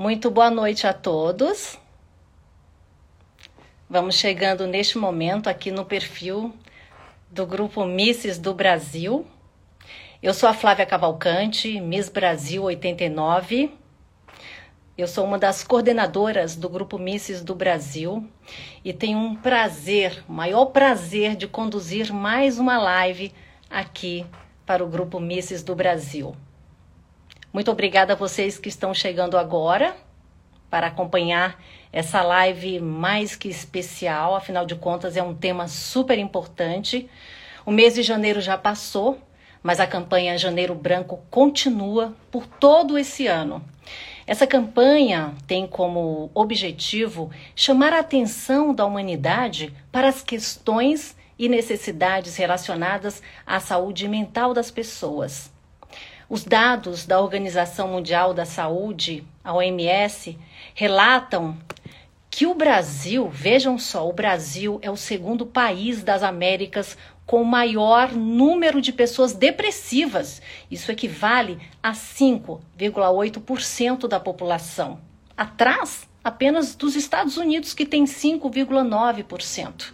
Muito boa noite a todos. Vamos chegando neste momento aqui no perfil do grupo Misses do Brasil. Eu sou a Flávia Cavalcante, Miss Brasil 89. Eu sou uma das coordenadoras do grupo Misses do Brasil e tenho um prazer, maior prazer de conduzir mais uma live aqui para o grupo Misses do Brasil. Muito obrigada a vocês que estão chegando agora para acompanhar essa live mais que especial, afinal de contas é um tema super importante. O mês de janeiro já passou, mas a campanha Janeiro Branco continua por todo esse ano. Essa campanha tem como objetivo chamar a atenção da humanidade para as questões e necessidades relacionadas à saúde mental das pessoas. Os dados da Organização Mundial da Saúde, a OMS, relatam que o Brasil, vejam só, o Brasil é o segundo país das Américas com maior número de pessoas depressivas. Isso equivale a 5,8% da população. Atrás apenas dos Estados Unidos, que tem 5,9%.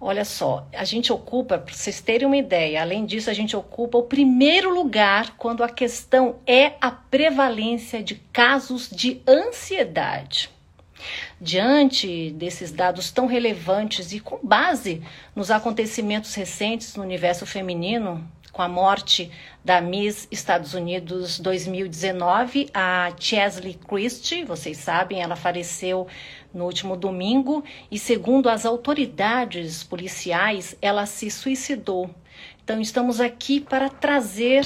Olha só, a gente ocupa, para vocês terem uma ideia, além disso, a gente ocupa o primeiro lugar quando a questão é a prevalência de casos de ansiedade. Diante desses dados tão relevantes e com base nos acontecimentos recentes no universo feminino, com a morte da Miss Estados Unidos 2019, a Chesley Christie, vocês sabem, ela faleceu no último domingo e, segundo as autoridades policiais, ela se suicidou. Então, estamos aqui para trazer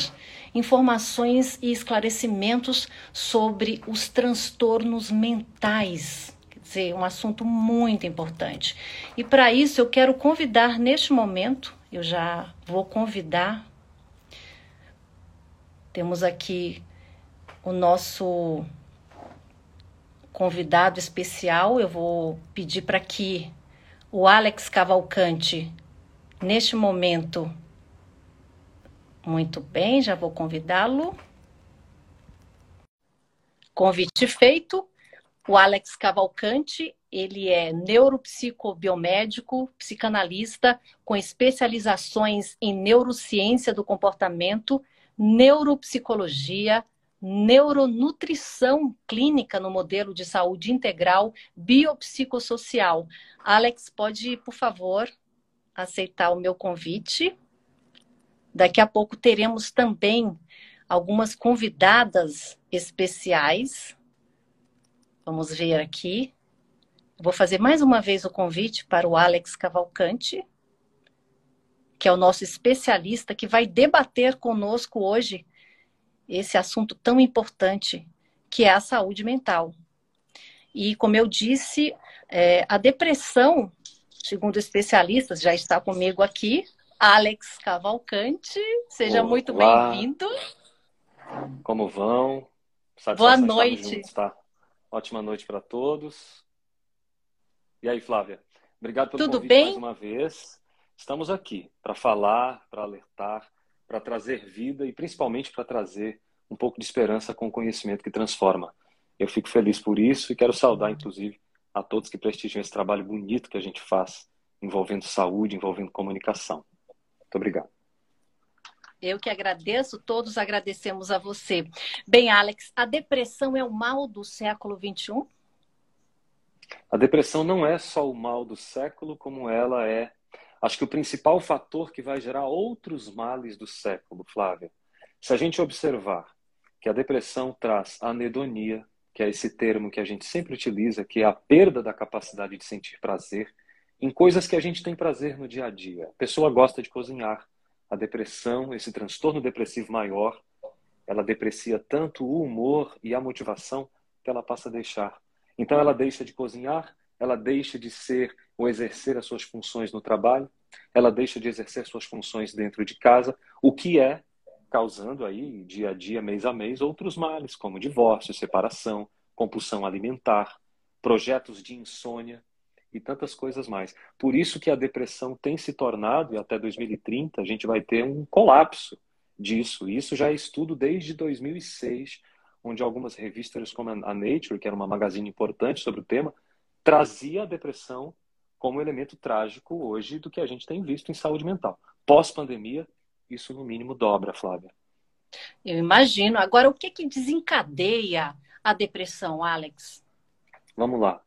informações e esclarecimentos sobre os transtornos mentais. Quer dizer, um assunto muito importante. E para isso, eu quero convidar neste momento, eu já vou convidar. Temos aqui o nosso convidado especial. Eu vou pedir para que o Alex Cavalcante, neste momento, muito bem, já vou convidá-lo. Convite feito. O Alex Cavalcante, ele é neuropsicobiomédico, psicanalista com especializações em neurociência do comportamento, neuropsicologia, neuronutrição clínica no modelo de saúde integral biopsicossocial. Alex, pode, por favor, aceitar o meu convite. Daqui a pouco teremos também algumas convidadas especiais. Vamos ver aqui. Vou fazer mais uma vez o convite para o Alex Cavalcante, que é o nosso especialista que vai debater conosco hoje esse assunto tão importante que é a saúde mental. E, como eu disse, é, a depressão, segundo especialistas, já está comigo aqui, Alex Cavalcante. Seja Olá. muito bem-vindo. Como vão? Boa noite. Juntos, tá? Ótima noite para todos. E aí, Flávia? Obrigado pelo Tudo convite bem? mais uma vez. Estamos aqui para falar, para alertar, para trazer vida e principalmente para trazer um pouco de esperança com o conhecimento que transforma. Eu fico feliz por isso e quero saudar, inclusive, a todos que prestigiam esse trabalho bonito que a gente faz, envolvendo saúde, envolvendo comunicação. Muito obrigado. Eu que agradeço, todos agradecemos a você. Bem, Alex, a depressão é o mal do século XXI? A depressão não é só o mal do século, como ela é Acho que o principal fator que vai gerar outros males do século, Flávia, se a gente observar que a depressão traz anedonia, que é esse termo que a gente sempre utiliza, que é a perda da capacidade de sentir prazer em coisas que a gente tem prazer no dia a dia. A pessoa gosta de cozinhar. A depressão, esse transtorno depressivo maior, ela deprecia tanto o humor e a motivação que ela passa a deixar. Então ela deixa de cozinhar, ela deixa de ser ou exercer as suas funções no trabalho, ela deixa de exercer suas funções dentro de casa, o que é causando aí dia a dia, mês a mês, outros males como divórcio, separação, compulsão alimentar, projetos de insônia e tantas coisas mais. Por isso que a depressão tem se tornado e até 2030 a gente vai ter um colapso disso. Isso já é estudo desde 2006 onde algumas revistas como a Nature, que era uma magazine importante sobre o tema, trazia a depressão como elemento trágico hoje do que a gente tem visto em saúde mental. Pós-pandemia, isso no mínimo dobra, Flávia. Eu imagino. Agora, o que, que desencadeia a depressão, Alex? Vamos lá.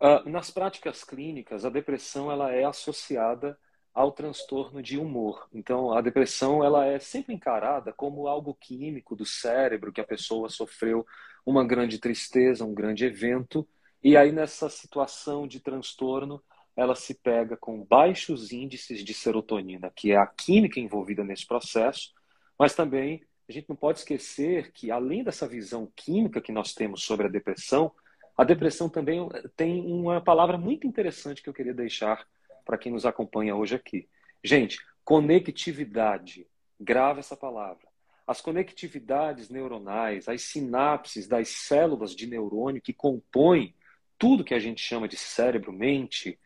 Uh, nas práticas clínicas, a depressão ela é associada ao transtorno de humor. Então, a depressão ela é sempre encarada como algo químico do cérebro, que a pessoa sofreu uma grande tristeza, um grande evento, e aí nessa situação de transtorno, ela se pega com baixos índices de serotonina, que é a química envolvida nesse processo, mas também a gente não pode esquecer que, além dessa visão química que nós temos sobre a depressão, a depressão também tem uma palavra muito interessante que eu queria deixar para quem nos acompanha hoje aqui. Gente, conectividade. Grava essa palavra. As conectividades neuronais, as sinapses das células de neurônio que compõem tudo que a gente chama de cérebro-mente,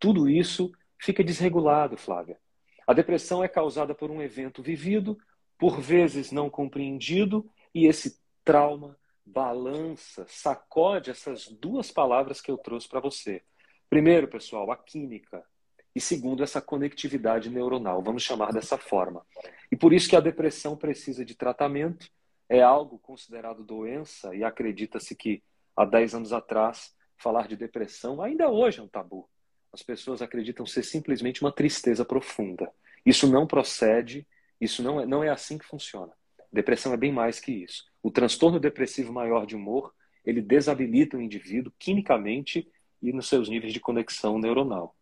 tudo isso fica desregulado, Flávia. A depressão é causada por um evento vivido, por vezes não compreendido, e esse trauma balança, sacode essas duas palavras que eu trouxe para você. Primeiro, pessoal, a química. E segundo, essa conectividade neuronal, vamos chamar dessa forma. E por isso que a depressão precisa de tratamento, é algo considerado doença, e acredita-se que há 10 anos atrás, falar de depressão ainda hoje é um tabu. As pessoas acreditam ser simplesmente uma tristeza profunda. Isso não procede, isso não é, não é assim que funciona. Depressão é bem mais que isso. O transtorno depressivo maior de humor, ele desabilita o indivíduo quimicamente e nos seus níveis de conexão neuronal.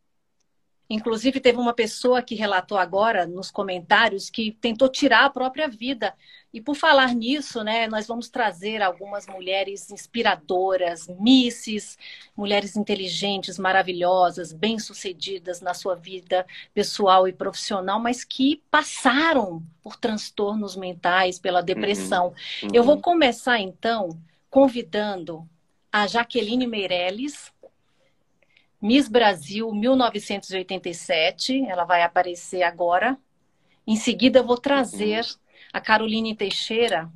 Inclusive, teve uma pessoa que relatou agora nos comentários que tentou tirar a própria vida. E por falar nisso, né, nós vamos trazer algumas mulheres inspiradoras, misses, mulheres inteligentes, maravilhosas, bem-sucedidas na sua vida pessoal e profissional, mas que passaram por transtornos mentais, pela depressão. Uhum. Uhum. Eu vou começar, então, convidando a Jaqueline Meirelles, Miss Brasil 1987, ela vai aparecer agora. Em seguida, eu vou trazer a Caroline Teixeira.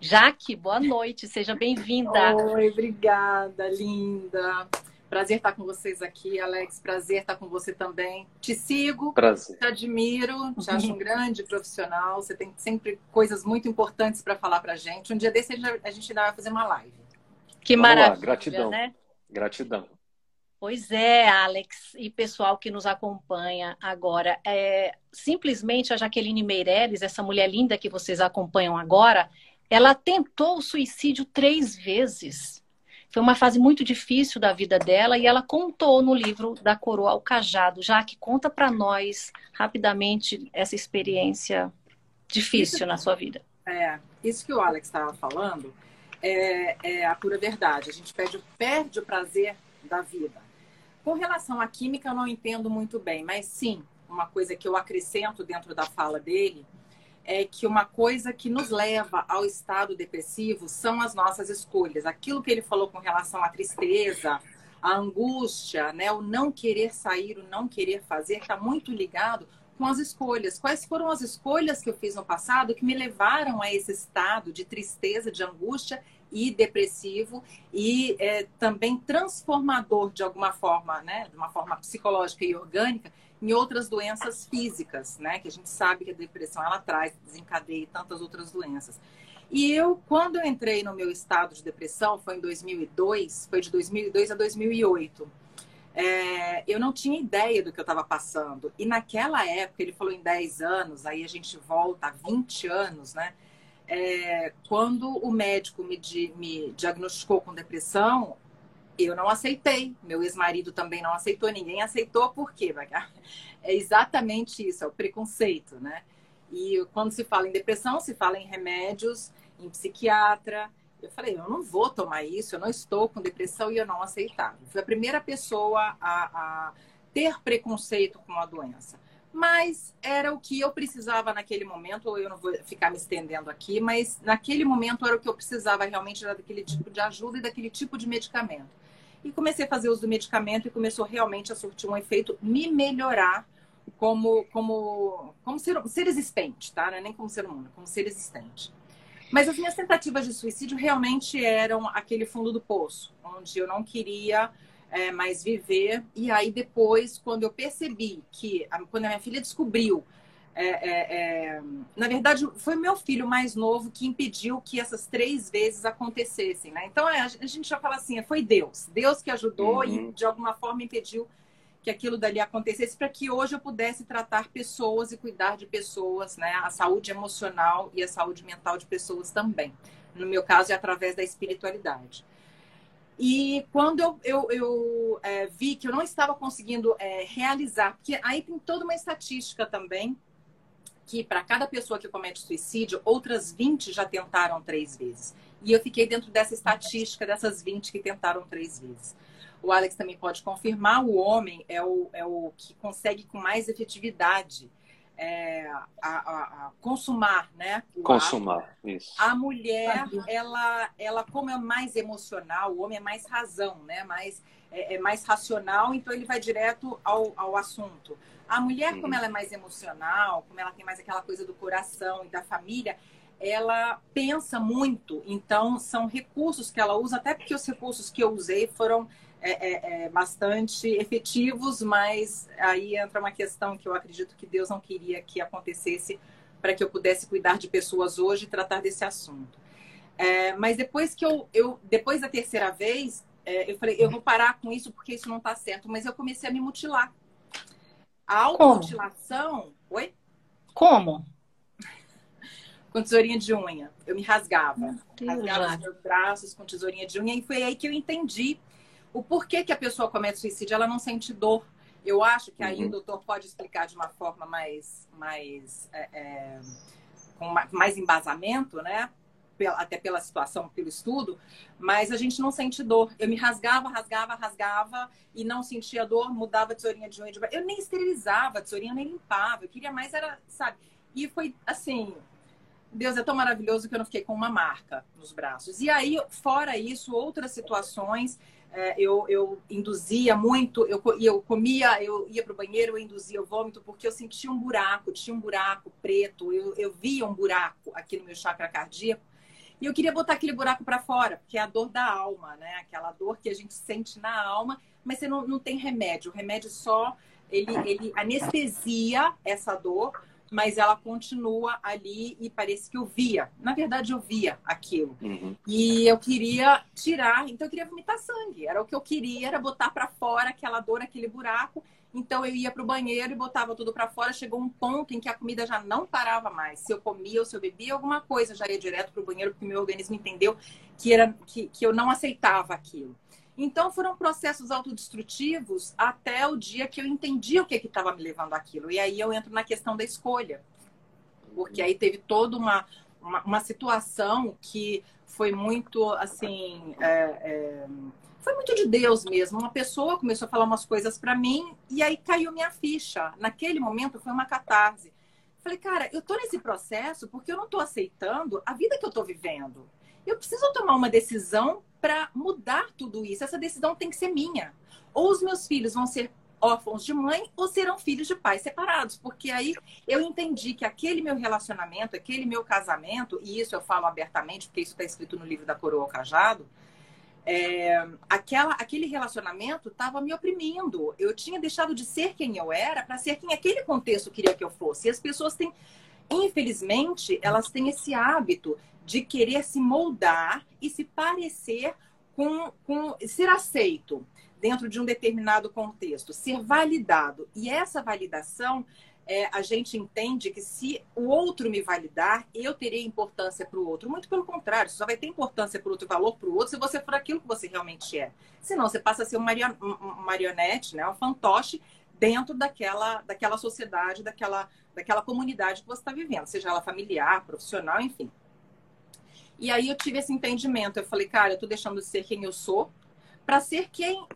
Jaque, boa noite, seja bem-vinda. Oi, obrigada, linda. Prazer estar com vocês aqui, Alex. Prazer estar com você também. Te sigo, Prazer. te admiro, te acho um grande profissional. Você tem sempre coisas muito importantes para falar para gente. Um dia desse a gente ainda vai fazer uma live. Que Vamos maravilha, lá. Gratidão. né? Gratidão. Pois é, Alex e pessoal que nos acompanha agora. É, simplesmente a Jaqueline Meirelles, essa mulher linda que vocês acompanham agora, ela tentou o suicídio três vezes. Foi uma fase muito difícil da vida dela e ela contou no livro da Coroa ao Cajado. Já que conta para nós rapidamente essa experiência difícil isso, na sua vida. É, isso que o Alex estava falando é, é, a pura verdade. A gente perde, perde o prazer da vida. Com relação à química, eu não entendo muito bem, mas sim, uma coisa que eu acrescento dentro da fala dele é que uma coisa que nos leva ao estado depressivo são as nossas escolhas. Aquilo que ele falou com relação à tristeza, à angústia, né, o não querer sair, o não querer fazer, está muito ligado com as escolhas. Quais foram as escolhas que eu fiz no passado que me levaram a esse estado de tristeza, de angústia e depressivo e é, também transformador de alguma forma, né, de uma forma psicológica e orgânica em outras doenças físicas, né, que a gente sabe que a depressão ela traz, desencadeia tantas outras doenças. E eu, quando eu entrei no meu estado de depressão, foi em 2002, foi de 2002 a 2008. É, eu não tinha ideia do que eu estava passando. E naquela época, ele falou em 10 anos, aí a gente volta a 20 anos, né? É, quando o médico me, me diagnosticou com depressão, eu não aceitei. Meu ex-marido também não aceitou. Ninguém aceitou. Por quê? É exatamente isso, é o preconceito, né? E quando se fala em depressão, se fala em remédios, em psiquiatra. Eu falei, eu não vou tomar isso, eu não estou com depressão e eu não aceitava. Fui a primeira pessoa a, a ter preconceito com a doença mas era o que eu precisava naquele momento. Eu não vou ficar me estendendo aqui, mas naquele momento era o que eu precisava realmente era daquele tipo de ajuda e daquele tipo de medicamento. E comecei a fazer uso do medicamento e começou realmente a surtir um efeito, me melhorar como como como ser, ser existente, tá? Não é nem como ser humano, como ser existente. Mas as minhas tentativas de suicídio realmente eram aquele fundo do poço, onde eu não queria é, mais viver. E aí depois, quando eu percebi que, quando a minha filha descobriu é, é, é, na verdade, foi meu filho mais novo que impediu que essas três vezes acontecessem, né? Então, é, a gente já fala assim, foi Deus. Deus que ajudou uhum. e, de alguma forma, impediu que aquilo dali acontecesse para que hoje eu pudesse tratar pessoas e cuidar de pessoas, né? A saúde emocional e a saúde mental de pessoas também. No meu caso, é através da espiritualidade. E quando eu, eu, eu é, vi que eu não estava conseguindo é, realizar, porque aí tem toda uma estatística também, que para cada pessoa que comete suicídio, outras 20 já tentaram três vezes. E eu fiquei dentro dessa estatística dessas 20 que tentaram três vezes. O Alex também pode confirmar, o homem é o, é o que consegue com mais efetividade é, a, a, a, consumar, né? consumar, ato. isso. A mulher, ela, ela, como é mais emocional, o homem é mais razão, né? Mais, é, é mais racional, então ele vai direto ao, ao assunto. A mulher, como uhum. ela é mais emocional, como ela tem mais aquela coisa do coração e da família, ela pensa muito. Então, são recursos que ela usa, até porque os recursos que eu usei foram é, é, é, bastante efetivos, mas aí entra uma questão que eu acredito que Deus não queria que acontecesse para que eu pudesse cuidar de pessoas hoje e tratar desse assunto. É, mas depois que eu, eu, depois da terceira vez, é, eu falei, eu vou parar com isso porque isso não está certo. Mas eu comecei a me mutilar. A automutilação. Oi? Como? Com tesourinha de unha. Eu me rasgava. rasgava os meus braços com tesourinha de unha. E foi aí que eu entendi o porquê que a pessoa comete suicídio. Ela não sente dor. Eu acho que aí uhum. o doutor pode explicar de uma forma mais, mais é, é, com mais embasamento, né? até pela situação, pelo estudo, mas a gente não sente dor. Eu me rasgava, rasgava, rasgava e não sentia dor, mudava a tesourinha de unha de Eu nem esterilizava a tesourinha, nem limpava. Eu queria mais era, sabe? E foi assim, Deus é tão maravilhoso que eu não fiquei com uma marca nos braços. E aí, fora isso, outras situações, é, eu, eu induzia muito, eu, eu comia, eu ia para o banheiro, eu induzia o vômito, porque eu sentia um buraco, tinha um buraco preto, eu, eu via um buraco aqui no meu chakra cardíaco e eu queria botar aquele buraco para fora, porque é a dor da alma, né? Aquela dor que a gente sente na alma, mas você não, não tem remédio. O remédio só ele, ele anestesia essa dor, mas ela continua ali e parece que eu via. Na verdade, eu via aquilo. Uhum. E eu queria tirar, então eu queria vomitar sangue. Era o que eu queria, era botar para fora aquela dor, aquele buraco. Então eu ia para o banheiro e botava tudo para fora. Chegou um ponto em que a comida já não parava mais. Se eu comia ou se eu bebia alguma coisa, já ia direto para o banheiro, porque meu organismo entendeu que, era, que, que eu não aceitava aquilo. Então foram processos autodestrutivos até o dia que eu entendi o que estava me levando aquilo. E aí eu entro na questão da escolha. Porque aí teve toda uma, uma, uma situação que foi muito assim. É, é, foi muito de Deus mesmo. Uma pessoa começou a falar umas coisas para mim e aí caiu minha ficha. Naquele momento foi uma catarse. Falei, cara, eu tô nesse processo porque eu não tô aceitando a vida que eu tô vivendo. Eu preciso tomar uma decisão para mudar tudo isso. Essa decisão tem que ser minha. Ou os meus filhos vão ser órfãos de mãe ou serão filhos de pais separados, porque aí eu entendi que aquele meu relacionamento, aquele meu casamento, e isso eu falo abertamente, porque isso está escrito no livro da Coroa Cajado, é, aquela, aquele relacionamento estava me oprimindo. Eu tinha deixado de ser quem eu era para ser quem aquele contexto queria que eu fosse. E as pessoas têm, infelizmente, elas têm esse hábito de querer se moldar e se parecer com, com ser aceito dentro de um determinado contexto, ser validado. E essa validação é, a gente entende que se o outro me validar, eu terei importância para o outro. Muito pelo contrário, você só vai ter importância para o outro, valor para o outro, se você for aquilo que você realmente é. Senão, você passa a ser um marionete, né? um fantoche dentro daquela, daquela sociedade, daquela, daquela comunidade que você está vivendo, seja ela familiar, profissional, enfim. E aí eu tive esse entendimento. Eu falei, cara, eu estou deixando de ser quem eu sou para ser quem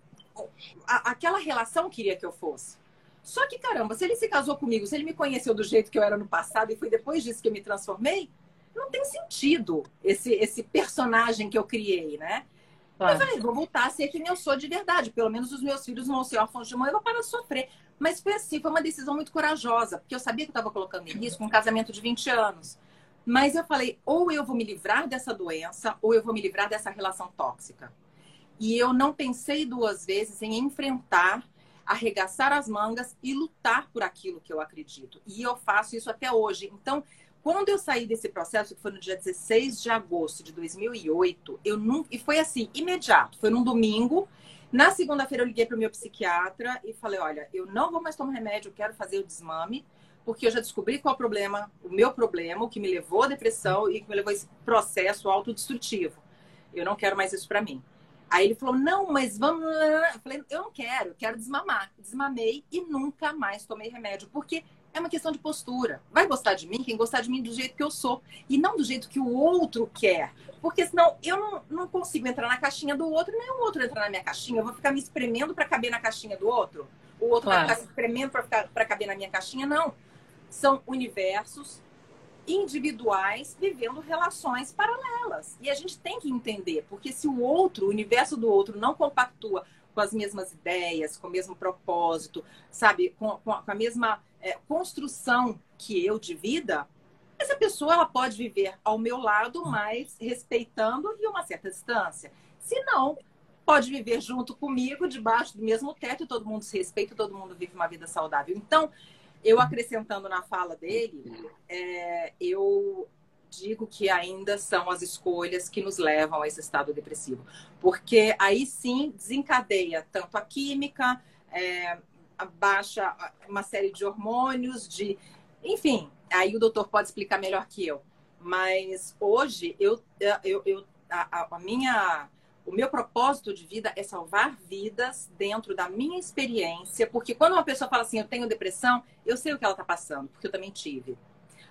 a, aquela relação queria que eu fosse. Só que, caramba, se ele se casou comigo, se ele me conheceu do jeito que eu era no passado e foi depois disso que eu me transformei, não tem sentido esse, esse personagem que eu criei, né? Claro. Eu falei, vou voltar a ser quem eu sou de verdade. Pelo menos os meus filhos vão ser órfãos de mãe, eu vou parar de sofrer. Mas foi assim, foi uma decisão muito corajosa, porque eu sabia que eu estava colocando em risco um casamento de 20 anos. Mas eu falei, ou eu vou me livrar dessa doença, ou eu vou me livrar dessa relação tóxica. E eu não pensei duas vezes em enfrentar, arregaçar as mangas e lutar por aquilo que eu acredito. E eu faço isso até hoje. Então, quando eu saí desse processo, que foi no dia 16 de agosto de 2008, eu nunca. E foi assim, imediato. Foi num domingo. Na segunda-feira, eu liguei para o meu psiquiatra e falei: olha, eu não vou mais tomar remédio, eu quero fazer o desmame, porque eu já descobri qual é o problema, o meu problema, o que me levou à depressão e que me levou a esse processo autodestrutivo. Eu não quero mais isso para mim. Aí ele falou: não, mas vamos. Eu falei: eu não quero, eu quero desmamar. Desmamei e nunca mais tomei remédio, porque é uma questão de postura. Vai gostar de mim quem gostar de mim do jeito que eu sou. E não do jeito que o outro quer. Porque senão eu não, não consigo entrar na caixinha do outro, nem o outro entrar na minha caixinha. Eu vou ficar me espremendo para caber na caixinha do outro. O outro claro. vai ficar se espremendo para caber na minha caixinha. Não. São universos individuais vivendo relações paralelas. E a gente tem que entender, porque se o outro, o universo do outro, não compactua com as mesmas ideias, com o mesmo propósito, sabe, com, com a mesma é, construção que eu de vida, essa pessoa ela pode viver ao meu lado, mas respeitando e uma certa distância. Se não, pode viver junto comigo, debaixo do mesmo teto, todo mundo se respeita, todo mundo vive uma vida saudável. Então, eu acrescentando na fala dele, é, eu digo que ainda são as escolhas que nos levam a esse estado depressivo. Porque aí sim desencadeia tanto a química, é, baixa uma série de hormônios, de. Enfim, aí o doutor pode explicar melhor que eu. Mas hoje eu, eu, eu a, a minha o meu propósito de vida é salvar vidas dentro da minha experiência, porque quando uma pessoa fala assim, eu tenho depressão, eu sei o que ela está passando, porque eu também tive.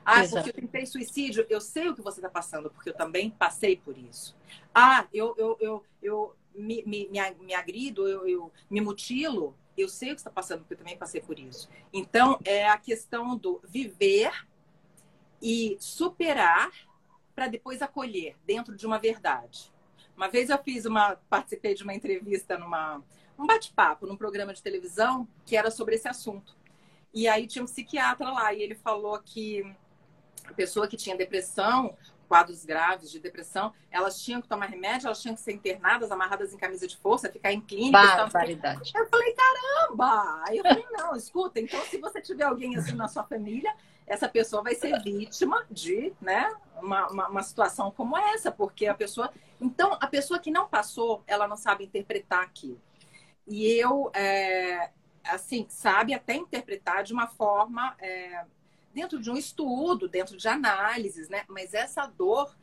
Ah, Exato. porque eu tentei suicídio, eu sei o que você está passando, porque eu também passei por isso. Ah, eu, eu, eu, eu me, me, me agrido, eu, eu me mutilo, eu sei o que está passando, porque eu também passei por isso. Então, é a questão do viver e superar para depois acolher dentro de uma verdade. Uma vez eu fiz uma, participei de uma entrevista numa um bate-papo num programa de televisão que era sobre esse assunto. E aí tinha um psiquiatra lá e ele falou que a pessoa que tinha depressão, quadros graves de depressão, elas tinham que tomar remédio, elas tinham que ser internadas, amarradas em camisa de força, ficar em clínica. Barbaridade. Eu falei, caramba! Aí eu falei, não, escuta, então se você tiver alguém assim na sua família, essa pessoa vai ser vítima de, né, uma, uma, uma situação como essa, porque a pessoa. Então, a pessoa que não passou, ela não sabe interpretar aquilo. E eu, é, assim, sabe até interpretar de uma forma. É, dentro de um estudo, dentro de análises, né? Mas essa dor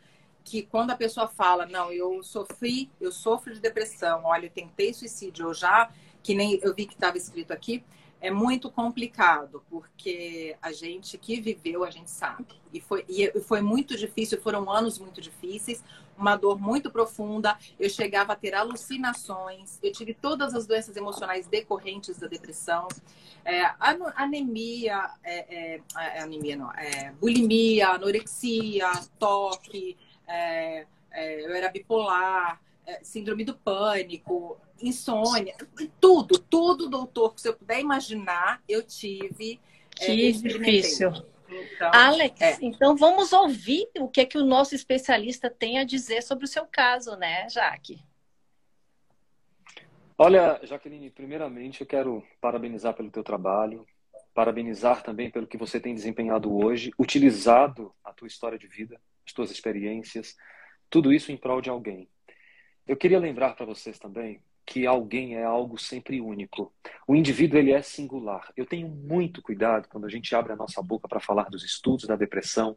que quando a pessoa fala, não, eu sofri, eu sofro de depressão, olha, eu tentei suicídio, eu já, que nem eu vi que estava escrito aqui, é muito complicado, porque a gente que viveu, a gente sabe. E foi, e foi muito difícil, foram anos muito difíceis, uma dor muito profunda. Eu chegava a ter alucinações, eu tive todas as doenças emocionais decorrentes da depressão. É, anemia, é, é, é, anemia não, é, bulimia, anorexia, toque, é, eu era bipolar, síndrome do pânico, insônia, tudo, tudo, doutor, que você puder imaginar, eu tive. Que difícil. Então, Alex, é. então vamos ouvir o que é que o nosso especialista tem a dizer sobre o seu caso, né, Jaque? Olha, Jaqueline, primeiramente eu quero parabenizar pelo teu trabalho, parabenizar também pelo que você tem desempenhado hoje, utilizado a tua história de vida, as tuas experiências, tudo isso em prol de alguém. Eu queria lembrar para vocês também que alguém é algo sempre único. O indivíduo ele é singular. Eu tenho muito cuidado quando a gente abre a nossa boca para falar dos estudos da depressão,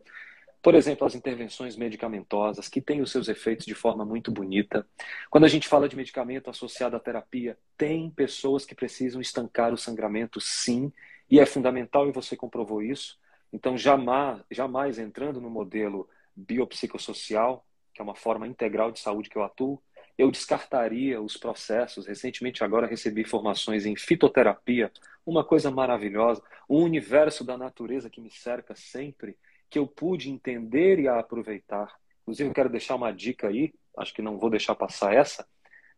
por exemplo, as intervenções medicamentosas, que têm os seus efeitos de forma muito bonita. Quando a gente fala de medicamento associado à terapia, tem pessoas que precisam estancar o sangramento, sim, e é fundamental, e você comprovou isso. Então, jamais, jamais entrando no modelo biopsicossocial, que é uma forma integral de saúde que eu atuo, eu descartaria os processos. Recentemente, agora, recebi formações em fitoterapia, uma coisa maravilhosa, o universo da natureza que me cerca sempre que eu pude entender e aproveitar. Inclusive, eu quero deixar uma dica aí, acho que não vou deixar passar essa,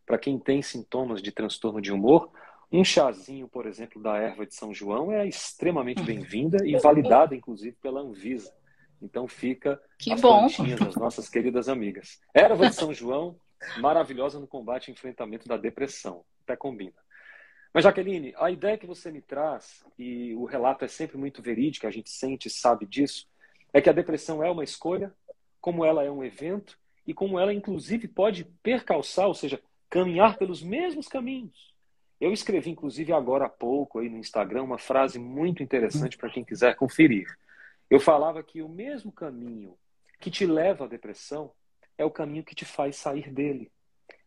para quem tem sintomas de transtorno de humor, um chazinho, por exemplo, da erva de São João é extremamente bem-vinda e validada, inclusive, pela Anvisa. Então fica que as bom. plantinhas das nossas queridas amigas. Erva de São João, maravilhosa no combate e enfrentamento da depressão. Até combina. Mas, Jaqueline, a ideia que você me traz, e o relato é sempre muito verídico, a gente sente e sabe disso, é que a depressão é uma escolha, como ela é um evento, e como ela, inclusive, pode percalçar, ou seja, caminhar pelos mesmos caminhos. Eu escrevi, inclusive, agora há pouco aí no Instagram, uma frase muito interessante para quem quiser conferir. Eu falava que o mesmo caminho que te leva à depressão é o caminho que te faz sair dele.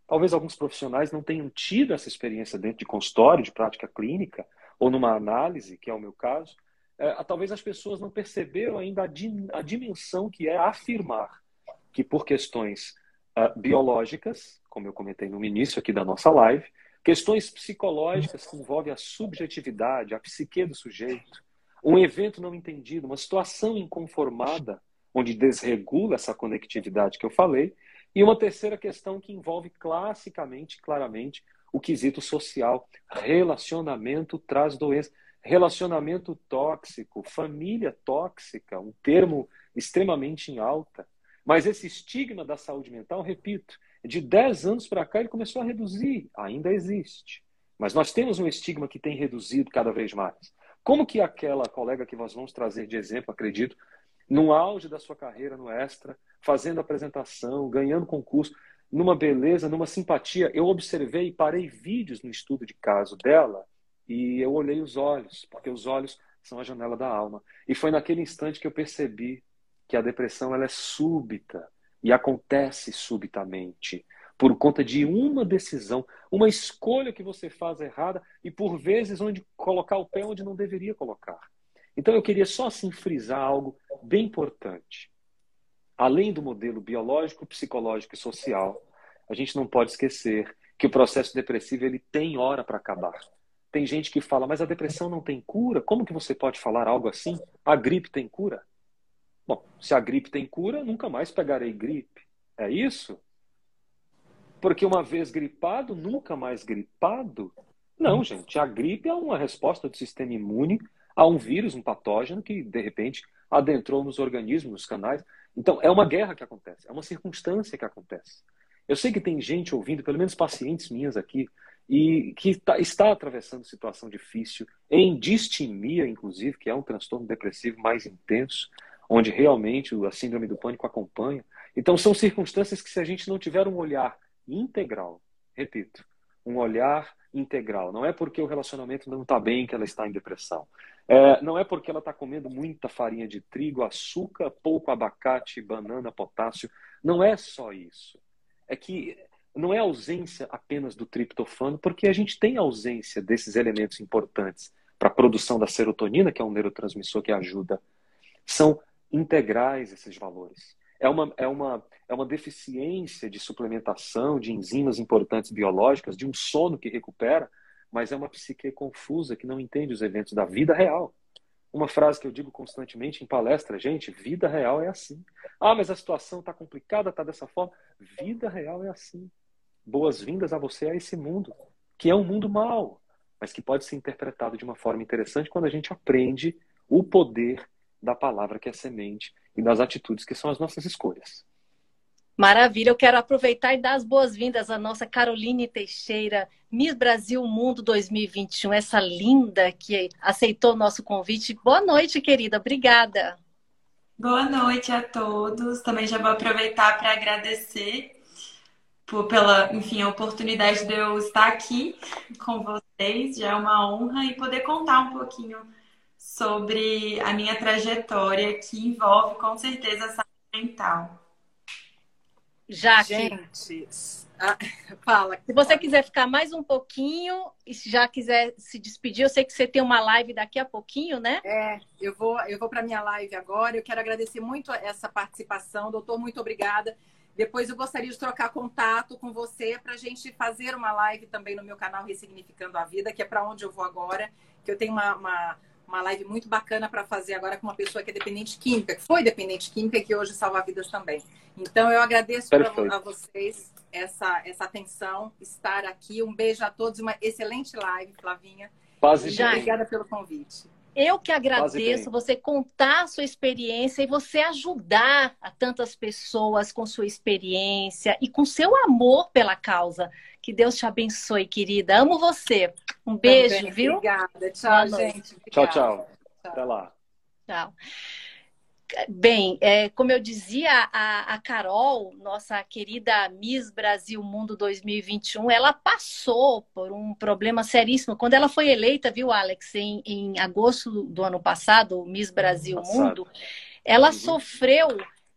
Talvez alguns profissionais não tenham tido essa experiência dentro de consultório, de prática clínica, ou numa análise, que é o meu caso. É, talvez as pessoas não perceberam ainda a, di a dimensão que é afirmar que, por questões uh, biológicas, como eu comentei no início aqui da nossa live, questões psicológicas que envolvem a subjetividade, a psique do sujeito, um evento não entendido, uma situação inconformada, onde desregula essa conectividade que eu falei, e uma terceira questão que envolve classicamente, claramente, o quesito social. Relacionamento traz doença. Relacionamento tóxico, família tóxica, um termo extremamente em alta. Mas esse estigma da saúde mental, repito, de 10 anos para cá ele começou a reduzir, ainda existe. Mas nós temos um estigma que tem reduzido cada vez mais. Como que aquela colega que nós vamos trazer de exemplo, acredito, no auge da sua carreira no Extra, fazendo apresentação, ganhando concurso, numa beleza, numa simpatia, eu observei e parei vídeos no estudo de caso dela e eu olhei os olhos, porque os olhos são a janela da alma. E foi naquele instante que eu percebi que a depressão ela é súbita e acontece subitamente por conta de uma decisão, uma escolha que você faz errada e por vezes onde colocar o pé onde não deveria colocar. Então eu queria só assim frisar algo bem importante. Além do modelo biológico, psicológico e social, a gente não pode esquecer que o processo depressivo ele tem hora para acabar. Tem gente que fala, mas a depressão não tem cura? Como que você pode falar algo assim? A gripe tem cura? Bom, se a gripe tem cura, nunca mais pegarei gripe. É isso? Porque uma vez gripado, nunca mais gripado? Não, gente. A gripe é uma resposta do sistema imune a um vírus, um patógeno que, de repente, adentrou nos organismos, nos canais. Então, é uma guerra que acontece, é uma circunstância que acontece. Eu sei que tem gente ouvindo, pelo menos pacientes minhas aqui, e que tá, está atravessando situação difícil, em distimia, inclusive, que é um transtorno depressivo mais intenso, onde realmente a síndrome do pânico acompanha. Então, são circunstâncias que, se a gente não tiver um olhar integral. Repito, um olhar integral. Não é porque o relacionamento não está bem que ela está em depressão. É, não é porque ela está comendo muita farinha de trigo, açúcar, pouco abacate, banana, potássio. Não é só isso. É que não é ausência apenas do triptofano, porque a gente tem ausência desses elementos importantes para a produção da serotonina, que é um neurotransmissor que ajuda. São integrais esses valores é uma, é, uma, é uma deficiência de suplementação de enzimas importantes biológicas, de um sono que recupera, mas é uma psique confusa que não entende os eventos da vida real. Uma frase que eu digo constantemente em palestra, gente, vida real é assim. Ah, mas a situação está complicada, está dessa forma. Vida real é assim. Boas-vindas a você a esse mundo, que é um mundo mau, mas que pode ser interpretado de uma forma interessante quando a gente aprende o poder da palavra que é semente e das atitudes que são as nossas escolhas. Maravilha, eu quero aproveitar e dar as boas-vindas à nossa Caroline Teixeira, Miss Brasil Mundo 2021, essa linda que aceitou o nosso convite. Boa noite, querida, obrigada. Boa noite a todos. Também já vou aproveitar para agradecer por, pela, enfim, a oportunidade de eu estar aqui com vocês. Já é uma honra e poder contar um pouquinho sobre a minha trajetória, que envolve com certeza a saúde mental. Já, gente, ah, fala. Se você quiser ficar mais um pouquinho e se já quiser se despedir, eu sei que você tem uma live daqui a pouquinho, né? É, eu vou, eu vou para minha live agora. Eu quero agradecer muito essa participação, doutor. Muito obrigada. Depois eu gostaria de trocar contato com você para a gente fazer uma live também no meu canal Ressignificando a Vida, que é para onde eu vou agora. Que eu tenho uma, uma uma live muito bacana para fazer agora com uma pessoa que é dependente química, que foi dependente química e que hoje salva vidas também. Então, eu agradeço pra, a vocês essa, essa atenção, estar aqui. Um beijo a todos, uma excelente live, Flavinha. Quase Já. Obrigada pelo convite. Eu que agradeço você contar a sua experiência e você ajudar a tantas pessoas com sua experiência e com seu amor pela causa. Que Deus te abençoe, querida. Amo você. Um beijo, Também, viu? Obrigada. Tchau, gente. Obrigada. Tchau, tchau. Até lá. Tchau. Bem, é, como eu dizia, a, a, Carol, nossa querida Miss Brasil Mundo 2021, ela passou por um problema seríssimo. Quando ela foi eleita, viu, Alex, em, em agosto do ano passado, Miss Brasil passado. Mundo, ela uhum. sofreu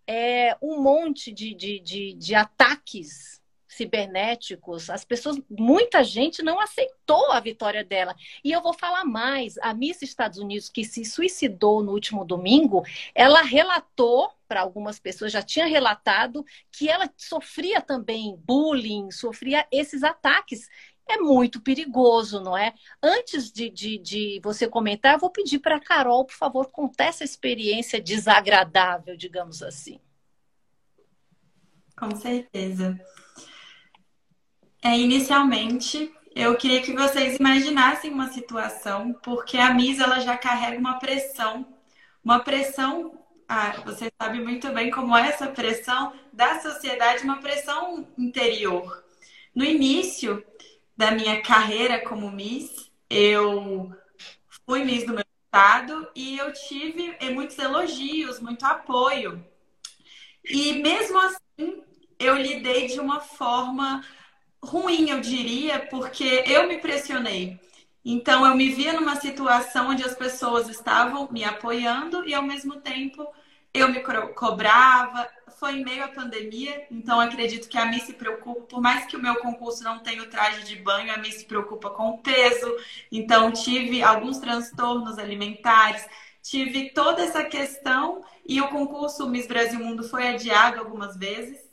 é, um monte de, de, de, de ataques cibernéticos, as pessoas, muita gente não aceitou a vitória dela. E eu vou falar mais, a Miss Estados Unidos que se suicidou no último domingo, ela relatou para algumas pessoas, já tinha relatado que ela sofria também bullying, sofria esses ataques. É muito perigoso, não é? Antes de, de, de você comentar, eu vou pedir para a Carol, por favor, contar essa experiência desagradável, digamos assim. Com certeza. É, inicialmente, eu queria que vocês imaginassem uma situação, porque a Miss ela já carrega uma pressão, uma pressão, ah, você sabe muito bem como é essa pressão da sociedade, uma pressão interior. No início da minha carreira como Miss, eu fui Miss do meu estado e eu tive muitos elogios, muito apoio. E mesmo assim, eu lidei de uma forma ruim, eu diria, porque eu me pressionei. Então, eu me via numa situação onde as pessoas estavam me apoiando e, ao mesmo tempo, eu me cobrava. Foi em meio à pandemia, então acredito que a mim se preocupa, por mais que o meu concurso não tenha o traje de banho, a mim se preocupa com o peso. Então, tive alguns transtornos alimentares, tive toda essa questão e o concurso Miss Brasil Mundo foi adiado algumas vezes.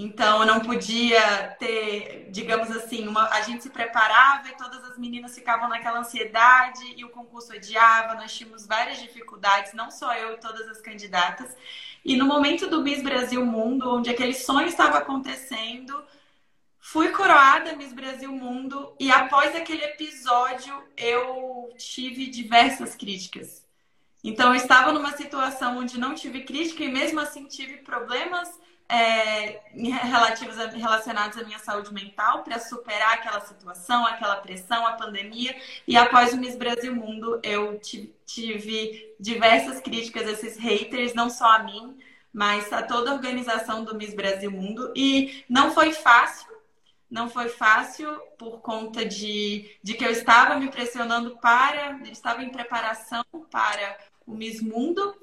Então, eu não podia ter, digamos assim, uma, a gente se preparava e todas as meninas ficavam naquela ansiedade e o concurso adiava. Nós tínhamos várias dificuldades, não só eu e todas as candidatas. E no momento do Miss Brasil Mundo, onde aquele sonho estava acontecendo, fui coroada Miss Brasil Mundo e após aquele episódio eu tive diversas críticas. Então, eu estava numa situação onde não tive crítica e mesmo assim tive problemas é, relativos a, relacionados à minha saúde mental para superar aquela situação, aquela pressão, a pandemia. E após o Miss Brasil Mundo, eu tive diversas críticas a esses haters, não só a mim, mas a toda a organização do Miss Brasil Mundo. E não foi fácil, não foi fácil por conta de, de que eu estava me pressionando para, estava em preparação para o Miss Mundo.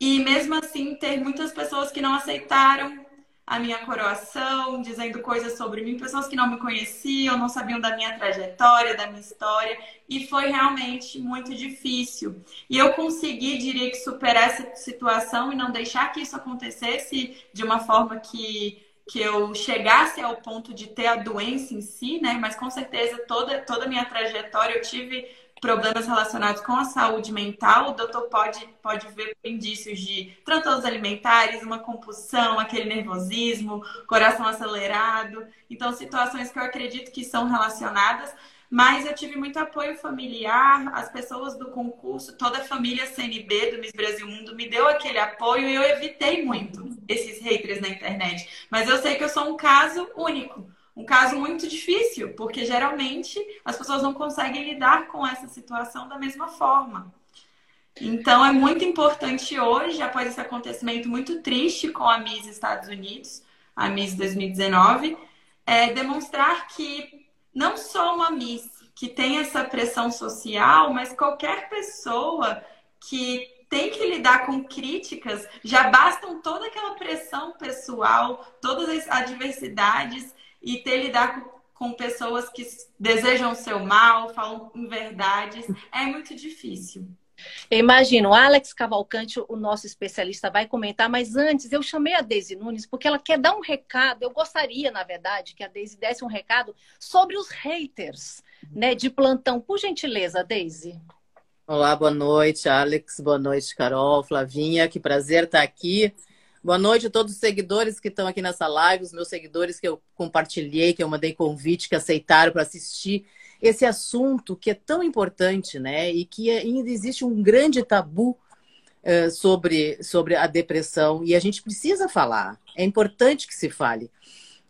E mesmo assim, ter muitas pessoas que não aceitaram a minha coroação, dizendo coisas sobre mim, pessoas que não me conheciam, não sabiam da minha trajetória, da minha história, e foi realmente muito difícil. E eu consegui, diria que, superar essa situação e não deixar que isso acontecesse de uma forma que que eu chegasse ao ponto de ter a doença em si, né? Mas com certeza toda toda a minha trajetória eu tive problemas relacionados com a saúde mental, o doutor pode, pode ver indícios de transtornos alimentares, uma compulsão, aquele nervosismo, coração acelerado. Então, situações que eu acredito que são relacionadas. Mas eu tive muito apoio familiar, as pessoas do concurso, toda a família CNB do Miss Brasil Mundo me deu aquele apoio e eu evitei muito esses haters na internet. Mas eu sei que eu sou um caso único um caso muito difícil, porque geralmente as pessoas não conseguem lidar com essa situação da mesma forma. Então é muito importante hoje, após esse acontecimento muito triste com a Miss Estados Unidos, a Miss 2019, é demonstrar que não só uma Miss que tem essa pressão social, mas qualquer pessoa que tem que lidar com críticas, já bastam toda aquela pressão pessoal, todas as adversidades e ter lidar com, com pessoas que desejam o seu mal, falam verdades, é muito difícil. Eu imagino, Alex Cavalcante, o nosso especialista, vai comentar, mas antes eu chamei a Deise Nunes porque ela quer dar um recado. Eu gostaria, na verdade, que a Deise desse um recado sobre os haters né, de plantão. Por gentileza, Deise. Olá, boa noite, Alex. Boa noite, Carol, Flavinha. Que prazer estar aqui. Boa noite a todos os seguidores que estão aqui nessa live, os meus seguidores que eu compartilhei, que eu mandei convite, que aceitaram para assistir. esse assunto que é tão importante, né? E que ainda existe um grande tabu uh, sobre, sobre a depressão e a gente precisa falar. É importante que se fale.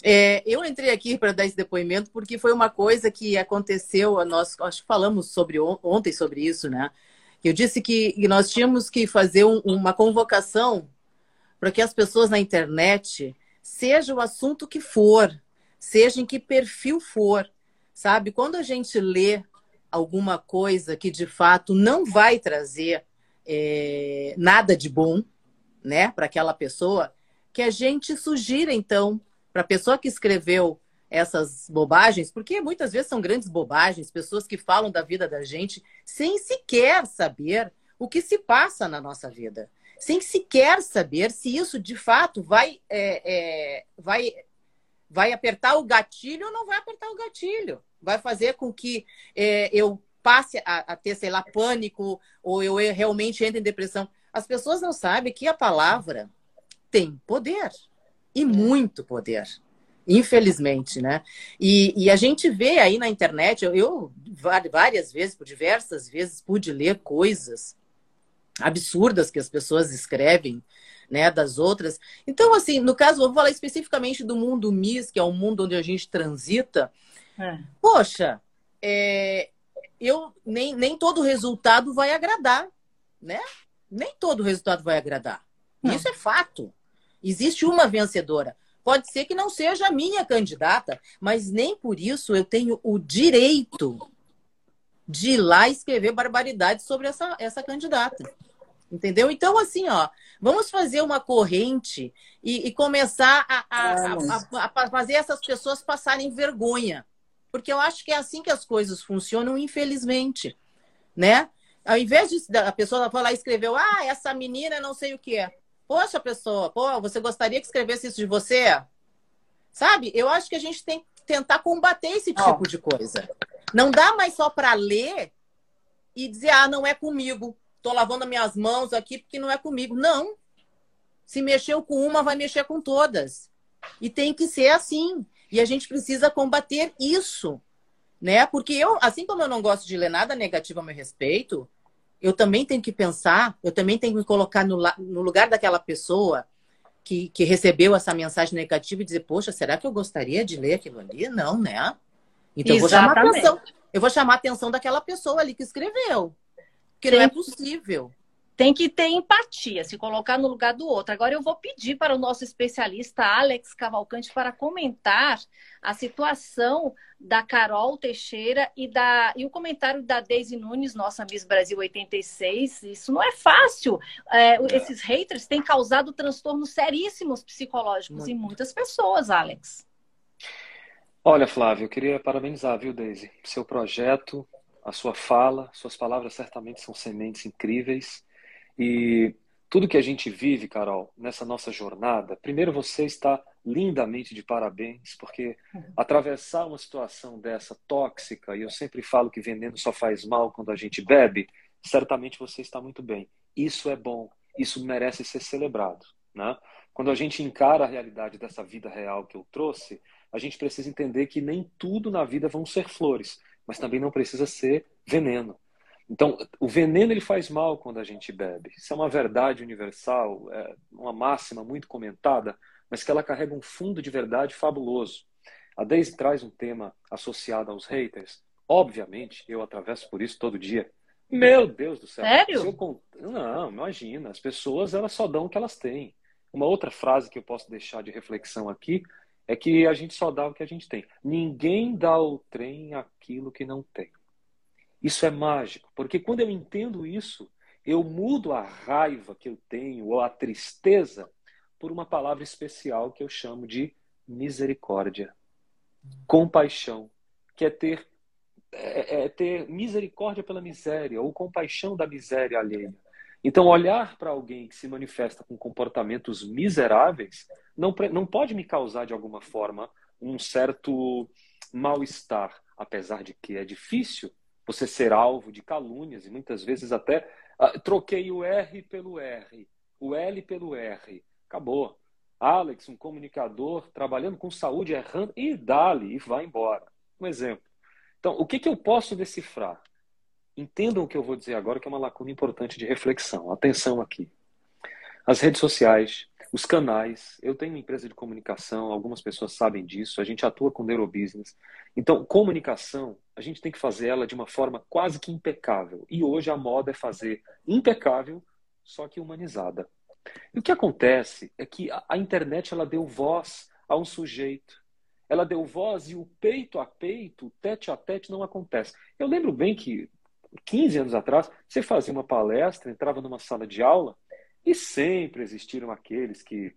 É, eu entrei aqui para dar esse depoimento porque foi uma coisa que aconteceu. Nós acho que falamos sobre ontem sobre isso, né? Eu disse que nós tínhamos que fazer um, uma convocação para que as pessoas na internet, seja o assunto que for, seja em que perfil for, sabe? Quando a gente lê alguma coisa que de fato não vai trazer é, nada de bom, né, para aquela pessoa, que a gente sugira então para a pessoa que escreveu essas bobagens, porque muitas vezes são grandes bobagens, pessoas que falam da vida da gente sem sequer saber o que se passa na nossa vida, sem sequer saber se isso de fato vai, é, é, vai, vai apertar o gatilho ou não vai apertar o gatilho, vai fazer com que é, eu passe a, a, ter, sei lá, pânico ou eu realmente entre em depressão. As pessoas não sabem que a palavra tem poder e muito poder. Infelizmente, né? E, e, a gente vê aí na internet, eu, eu várias vezes, por diversas vezes, pude ler coisas absurdas que as pessoas escrevem, né, das outras. Então, assim, no caso, vou falar especificamente do mundo Miss, que é o mundo onde a gente transita. É. Poxa, é, eu nem, nem todo resultado vai agradar, né? Nem todo resultado vai agradar. Não. Isso é fato. Existe uma vencedora. Pode ser que não seja a minha candidata, mas nem por isso eu tenho o direito de ir lá escrever barbaridade sobre essa, essa candidata. Entendeu? Então, assim, ó, vamos fazer uma corrente e, e começar a, a, a, a, fazer essas pessoas passarem vergonha. Porque eu acho que é assim que as coisas funcionam, infelizmente. Né? Ao invés de a pessoa falar e escreveu, ah, essa menina não sei o que é. Poxa, pessoa, pô, você gostaria que escrevesse isso de você? Sabe? Eu acho que a gente tem que tentar combater esse tipo de coisa. Não dá mais só para ler e dizer, ah, não é comigo. Tô lavando minhas mãos aqui porque não é comigo. Não. Se mexeu com uma, vai mexer com todas. E tem que ser assim. E a gente precisa combater isso. Né? Porque eu, assim como eu não gosto de ler nada negativo a meu respeito, eu também tenho que pensar, eu também tenho que me colocar no, no lugar daquela pessoa que, que recebeu essa mensagem negativa e dizer, poxa, será que eu gostaria de ler aquilo ali? Não, né? Então eu vou chamar a atenção. Eu vou chamar a atenção daquela pessoa ali que escreveu. Porque não é possível tem que ter empatia, se colocar no lugar do outro. Agora eu vou pedir para o nosso especialista Alex Cavalcante para comentar a situação da Carol Teixeira e, da, e o comentário da Deise Nunes, nossa Miss Brasil 86. Isso não é fácil. É, é. Esses haters têm causado transtornos seríssimos psicológicos Muito. em muitas pessoas, Alex. Olha, Flávio, eu queria parabenizar, viu, Deise? Seu projeto, a sua fala, suas palavras certamente são sementes incríveis. E tudo que a gente vive, Carol, nessa nossa jornada, primeiro você está lindamente de parabéns, porque atravessar uma situação dessa tóxica, e eu sempre falo que veneno só faz mal quando a gente bebe, certamente você está muito bem. Isso é bom, isso merece ser celebrado. Né? Quando a gente encara a realidade dessa vida real que eu trouxe, a gente precisa entender que nem tudo na vida vão ser flores, mas também não precisa ser veneno. Então, o veneno ele faz mal quando a gente bebe. Isso é uma verdade universal, é uma máxima muito comentada, mas que ela carrega um fundo de verdade fabuloso. A Daisy traz um tema associado aos haters. Obviamente, eu atravesso por isso todo dia. Meu Deus do céu. Sério? Eu... Não, imagina. As pessoas elas só dão o que elas têm. Uma outra frase que eu posso deixar de reflexão aqui é que a gente só dá o que a gente tem. Ninguém dá ao trem aquilo que não tem. Isso é mágico, porque quando eu entendo isso, eu mudo a raiva que eu tenho ou a tristeza por uma palavra especial que eu chamo de misericórdia, compaixão, que é ter é, é ter misericórdia pela miséria ou compaixão da miséria alheia. Então, olhar para alguém que se manifesta com comportamentos miseráveis não, não pode me causar, de alguma forma, um certo mal-estar, apesar de que é difícil você ser alvo de calúnias e muitas vezes até uh, troquei o R pelo R, o L pelo R. Acabou. Alex, um comunicador trabalhando com saúde, errando, e dali, e vai embora. Um exemplo. Então, o que, que eu posso decifrar? Entendam o que eu vou dizer agora, que é uma lacuna importante de reflexão. Atenção aqui. As redes sociais, os canais. Eu tenho uma empresa de comunicação, algumas pessoas sabem disso. A gente atua com neurobusiness. Então, comunicação, a gente tem que fazer ela de uma forma quase que impecável. E hoje a moda é fazer impecável, só que humanizada. E o que acontece é que a internet ela deu voz a um sujeito. Ela deu voz e o peito a peito, tete a tete não acontece. Eu lembro bem que 15 anos atrás, você fazia uma palestra, entrava numa sala de aula e sempre existiram aqueles que,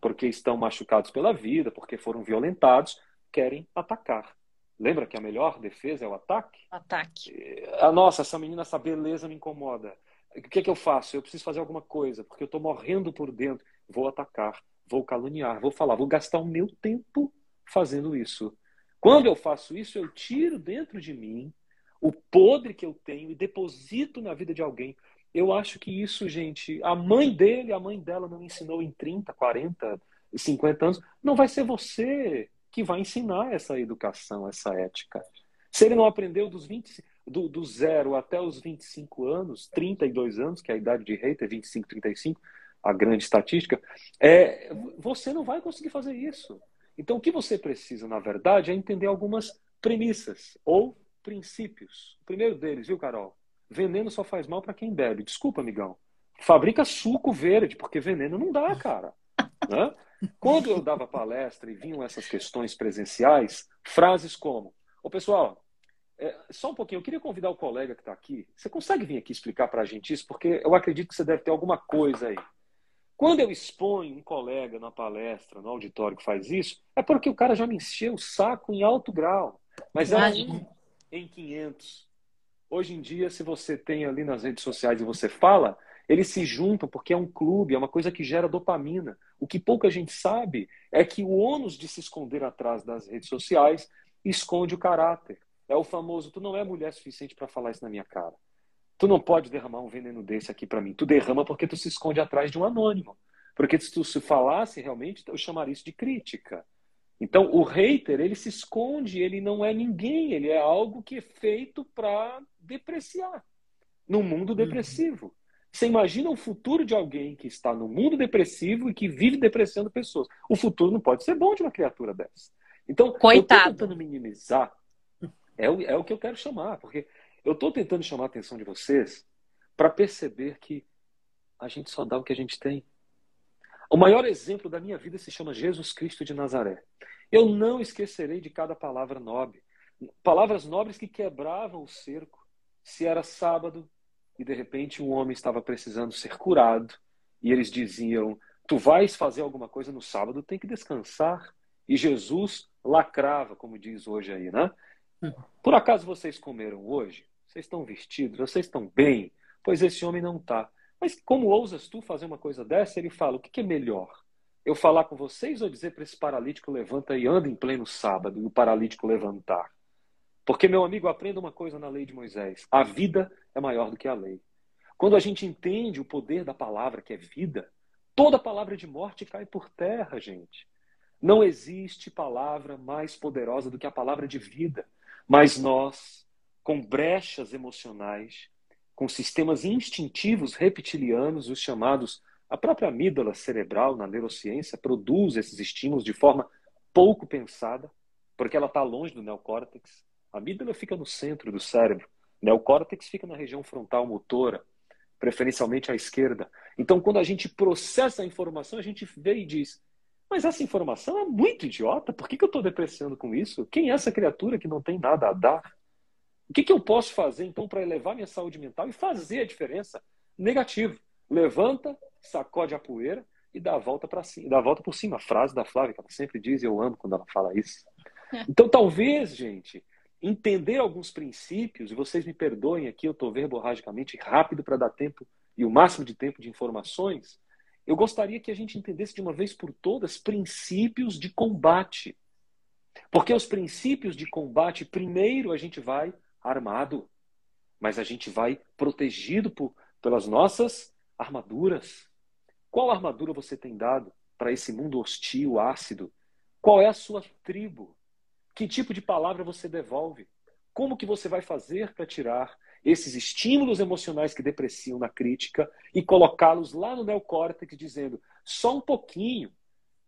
porque estão machucados pela vida, porque foram violentados, querem atacar. Lembra que a melhor defesa é o ataque? Ataque. Ah, nossa, essa menina, essa beleza me incomoda. O que é que eu faço? Eu preciso fazer alguma coisa, porque eu estou morrendo por dentro. Vou atacar, vou caluniar, vou falar, vou gastar o meu tempo fazendo isso. Quando eu faço isso, eu tiro dentro de mim o podre que eu tenho e deposito na vida de alguém. Eu acho que isso, gente, a mãe dele, a mãe dela não ensinou em 30, 40, 50 anos. Não vai ser você que vai ensinar essa educação, essa ética. Se ele não aprendeu dos 20, do, do zero até os 25 anos, 32 anos, que é a idade de rei, é 25, 35, a grande estatística, é, você não vai conseguir fazer isso. Então, o que você precisa, na verdade, é entender algumas premissas ou princípios. O primeiro deles, viu, Carol? Veneno só faz mal para quem bebe. Desculpa, amigão. Fabrica suco verde, porque veneno não dá, cara. Né? Quando eu dava palestra e vinham essas questões presenciais, frases como: Ô pessoal, é, só um pouquinho, eu queria convidar o colega que está aqui. Você consegue vir aqui explicar para a gente isso? Porque eu acredito que você deve ter alguma coisa aí. Quando eu exponho um colega na palestra, no auditório que faz isso, é porque o cara já me encheu o saco em alto grau. Mas era um em 500. Hoje em dia, se você tem ali nas redes sociais e você fala, eles se juntam porque é um clube, é uma coisa que gera dopamina. O que pouca gente sabe é que o ônus de se esconder atrás das redes sociais esconde o caráter. É o famoso, tu não é mulher suficiente para falar isso na minha cara. Tu não pode derramar um veneno desse aqui para mim. Tu derrama porque tu se esconde atrás de um anônimo. Porque se tu se falasse realmente, eu chamaria isso de crítica. Então, o hater, ele se esconde, ele não é ninguém, ele é algo que é feito para depreciar. No mundo uhum. depressivo. Você imagina o futuro de alguém que está no mundo depressivo e que vive depreciando pessoas. O futuro não pode ser bom de uma criatura dessa. Então, Coitado. eu estou tentando minimizar. É o, é o que eu quero chamar, porque eu estou tentando chamar a atenção de vocês para perceber que a gente só dá o que a gente tem. O maior exemplo da minha vida se chama Jesus Cristo de Nazaré. Eu não esquecerei de cada palavra nobre. Palavras nobres que quebravam o cerco. Se era sábado, e de repente um homem estava precisando ser curado e eles diziam: Tu vais fazer alguma coisa no sábado, tem que descansar. E Jesus lacrava, como diz hoje aí, né? Por acaso vocês comeram hoje? Vocês estão vestidos? Vocês estão bem? Pois esse homem não está. Mas como ousas tu fazer uma coisa dessa? Ele fala: O que é melhor? Eu falar com vocês ou dizer para esse paralítico levanta e anda em pleno sábado e o paralítico levantar? Porque, meu amigo, aprenda uma coisa na lei de Moisés: a vida é maior do que a lei. Quando a gente entende o poder da palavra, que é vida, toda palavra de morte cai por terra, gente. Não existe palavra mais poderosa do que a palavra de vida. Mas nós, com brechas emocionais, com sistemas instintivos reptilianos, os chamados, a própria amígdala cerebral na neurociência produz esses estímulos de forma pouco pensada, porque ela está longe do neocórtex. A amígdala fica no centro do cérebro. O neocórtex fica na região frontal motora, preferencialmente à esquerda. Então, quando a gente processa a informação, a gente vê e diz: Mas essa informação é muito idiota, por que, que eu estou depreciando com isso? Quem é essa criatura que não tem nada a dar? O que, que eu posso fazer, então, para elevar minha saúde mental e fazer a diferença? Negativo. Levanta, sacode a poeira e dá a volta para cima, dá a volta por cima. A frase da Flávia, que ela sempre diz, e eu amo quando ela fala isso. Então, talvez, gente, entender alguns princípios, e vocês me perdoem aqui, eu estou verborragicamente rápido para dar tempo e o máximo de tempo de informações, eu gostaria que a gente entendesse de uma vez por todas princípios de combate. Porque os princípios de combate, primeiro a gente vai armado, mas a gente vai protegido por, pelas nossas armaduras. Qual armadura você tem dado para esse mundo hostil, ácido? Qual é a sua tribo? Que tipo de palavra você devolve? como que você vai fazer para tirar esses estímulos emocionais que depreciam na crítica e colocá-los lá no neocórtex dizendo só um pouquinho.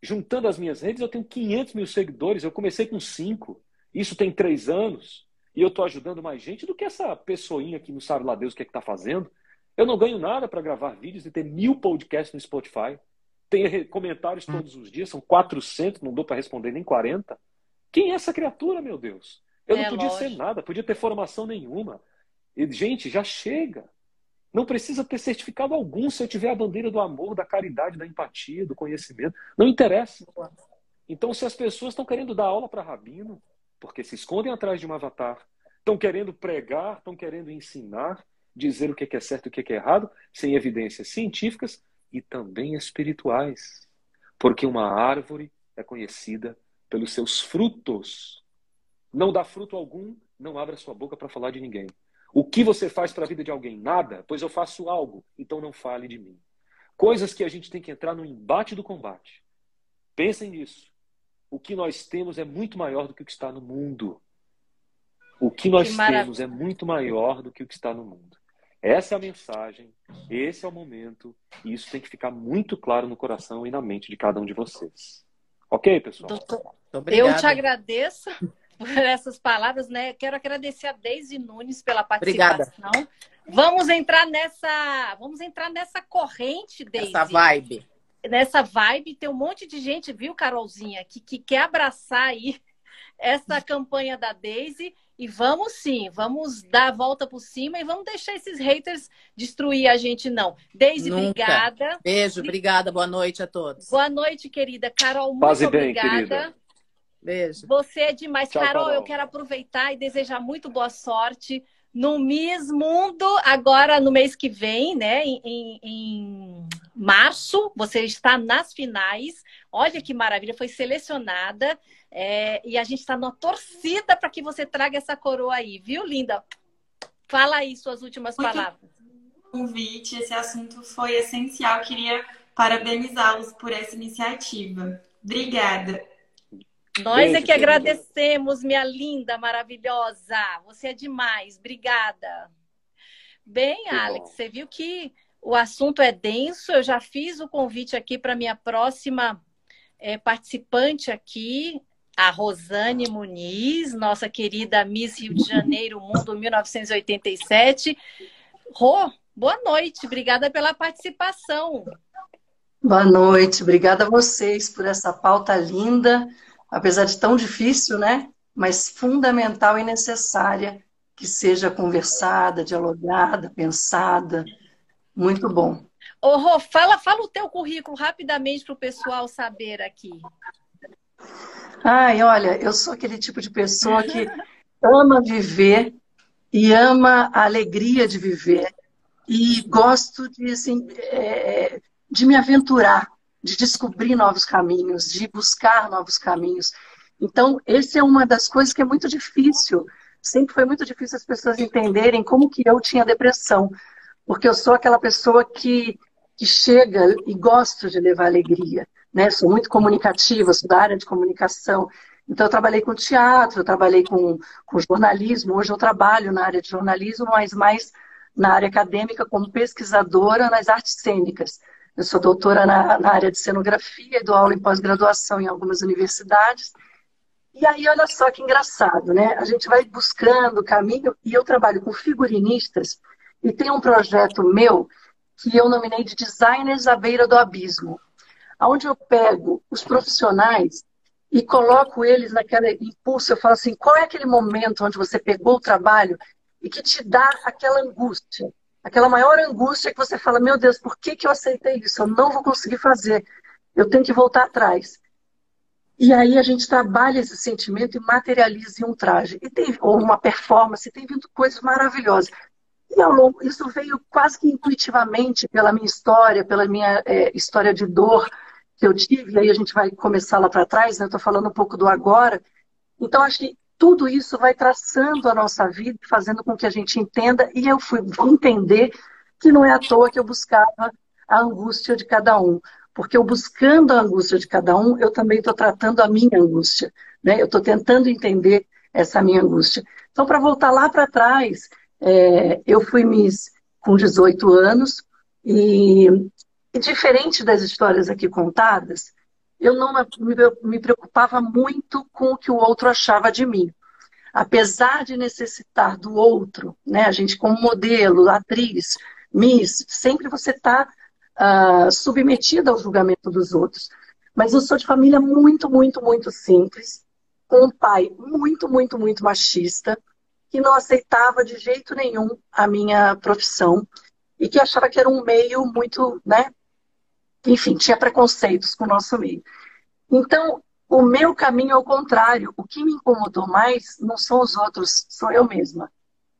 Juntando as minhas redes, eu tenho 500 mil seguidores, eu comecei com 5. Isso tem três anos e eu estou ajudando mais gente do que essa pessoinha que não sabe lá Deus o que é está fazendo. Eu não ganho nada para gravar vídeos e ter mil podcasts no Spotify. Tem comentários todos os dias, são 400, não dou para responder nem 40. Quem é essa criatura, meu Deus? Eu é, não podia lógico. ser nada, podia ter formação nenhuma. E, gente, já chega. Não precisa ter certificado algum se eu tiver a bandeira do amor, da caridade, da empatia, do conhecimento. Não interessa. Então, se as pessoas estão querendo dar aula para Rabino, porque se escondem atrás de um avatar, estão querendo pregar, estão querendo ensinar, dizer o que é certo e o que é errado, sem evidências científicas e também espirituais. Porque uma árvore é conhecida pelos seus frutos. Não dá fruto algum, não abra sua boca para falar de ninguém. O que você faz para a vida de alguém? Nada? Pois eu faço algo, então não fale de mim. Coisas que a gente tem que entrar no embate do combate. Pensem nisso. O que nós temos é muito maior do que o que está no mundo. O que nós que temos é muito maior do que o que está no mundo. Essa é a mensagem, esse é o momento, e isso tem que ficar muito claro no coração e na mente de cada um de vocês. Ok, pessoal? Doutor, eu te agradeço por essas palavras, né? Quero agradecer a Deise Nunes pela participação. Obrigada. Vamos entrar nessa, vamos entrar nessa corrente, Deise. Essa vibe. Nessa vibe, tem um monte de gente, viu, Carolzinha, que, que quer abraçar aí essa campanha da Daisy e vamos sim, vamos dar a volta por cima e vamos deixar esses haters destruir a gente, não. Daisy, Nunca. obrigada. Beijo, obrigada, boa noite a todos. Boa noite, querida. Carol, muito obrigada. Bem, Beijo. Você é demais. Tchau, Carol, Carol, eu quero aproveitar e desejar muito boa sorte no Miss Mundo, agora no mês que vem, né? Em, em, março, você está nas finais. Olha que maravilha, foi selecionada. É, e a gente está numa torcida para que você traga essa coroa aí, viu, linda? Fala aí suas últimas Muito palavras. Convite, esse assunto foi essencial. Queria parabenizá-los por essa iniciativa. Obrigada. Nós Beijo, é que agradecemos, minha linda, maravilhosa. Você é demais. Obrigada. Bem, que Alex, bom. você viu que o assunto é denso. Eu já fiz o convite aqui para minha próxima é, participante aqui, a Rosane Muniz, nossa querida Miss Rio de Janeiro Mundo 1987. Rô, boa noite. Obrigada pela participação. Boa noite. Obrigada a vocês por essa pauta linda apesar de tão difícil, né? Mas fundamental e necessária que seja conversada, dialogada, pensada. Muito bom. Ô, Rô, fala, fala o teu currículo rapidamente para o pessoal saber aqui. Ai, olha, eu sou aquele tipo de pessoa que ama viver e ama a alegria de viver e gosto de, assim, é, de me aventurar de descobrir novos caminhos, de buscar novos caminhos. Então, essa é uma das coisas que é muito difícil. Sempre foi muito difícil as pessoas entenderem como que eu tinha depressão, porque eu sou aquela pessoa que, que chega e gosto de levar alegria, né? Sou muito comunicativa, sou da área de comunicação. Então, eu trabalhei com teatro, eu trabalhei com, com jornalismo. Hoje eu trabalho na área de jornalismo, mas mais na área acadêmica como pesquisadora nas artes cênicas. Eu sou doutora na, na área de cenografia dou aula em pós-graduação em algumas universidades. E aí, olha só que engraçado, né? A gente vai buscando caminho e eu trabalho com figurinistas e tem um projeto meu que eu nominei de Designers à Beira do Abismo, onde eu pego os profissionais e coloco eles naquele impulso. Eu falo assim: qual é aquele momento onde você pegou o trabalho e que te dá aquela angústia? Aquela maior angústia que você fala, meu Deus, por que, que eu aceitei isso? Eu não vou conseguir fazer. Eu tenho que voltar atrás. E aí a gente trabalha esse sentimento e materializa em um traje. E tem, ou uma performance, tem vindo coisas maravilhosas. E ao longo, isso veio quase que intuitivamente pela minha história, pela minha é, história de dor que eu tive. E aí a gente vai começar lá para trás, né? Eu estou falando um pouco do agora. Então, acho que tudo isso vai traçando a nossa vida, fazendo com que a gente entenda, e eu fui entender que não é à toa que eu buscava a angústia de cada um, porque eu buscando a angústia de cada um, eu também estou tratando a minha angústia, né? Eu estou tentando entender essa minha angústia. Então, para voltar lá para trás, é, eu fui Miss com 18 anos e, e, diferente das histórias aqui contadas, eu não me, preocupava muito com o que o outro achava de mim. Apesar de necessitar do outro, né, a gente como modelo, atriz, Miss, sempre você está uh, ah, submetida ao julgamento dos outros. Mas eu sou de família muito, muito, muito simples, com um pai muito, muito, muito machista, que não aceitava de jeito nenhum a minha profissão e que achava que era um meio muito, né? Enfim, tinha preconceitos com o nosso meio. Então, o meu caminho é o contrário. O que me incomodou mais não são os outros, sou eu mesma.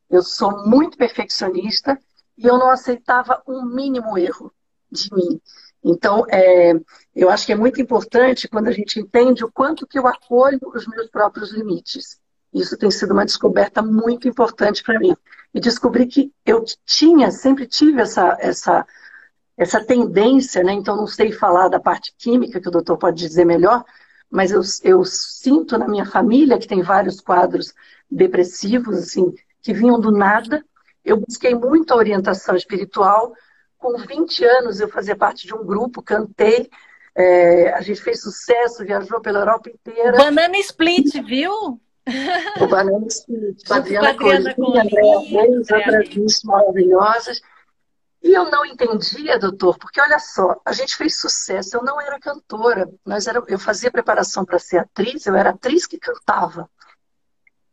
Eu sou muito perfeccionista e eu não aceitava um mínimo erro de mim. Então, é, eu acho que é muito importante quando a gente entende o quanto que eu acolho os meus próprios limites. Isso tem sido uma descoberta muito importante para mim. E descobri que eu tinha, sempre tive essa, essa, essa tendência, né? então não sei falar da parte química, que o doutor pode dizer melhor, mas eu, eu sinto na minha família, que tem vários quadros depressivos, assim, que vinham do nada. Eu busquei muito a orientação espiritual, com 20 anos, eu fazia parte de um grupo, cantei. É, a gente fez sucesso, viajou pela Europa inteira. Banana Split, viu? O Banana Split, a Adriana Colinha, Andréa Reis, outras bichas maravilhosas. E eu não entendia, doutor, porque olha só, a gente fez sucesso, eu não era cantora, nós era, eu fazia preparação para ser atriz, eu era atriz que cantava.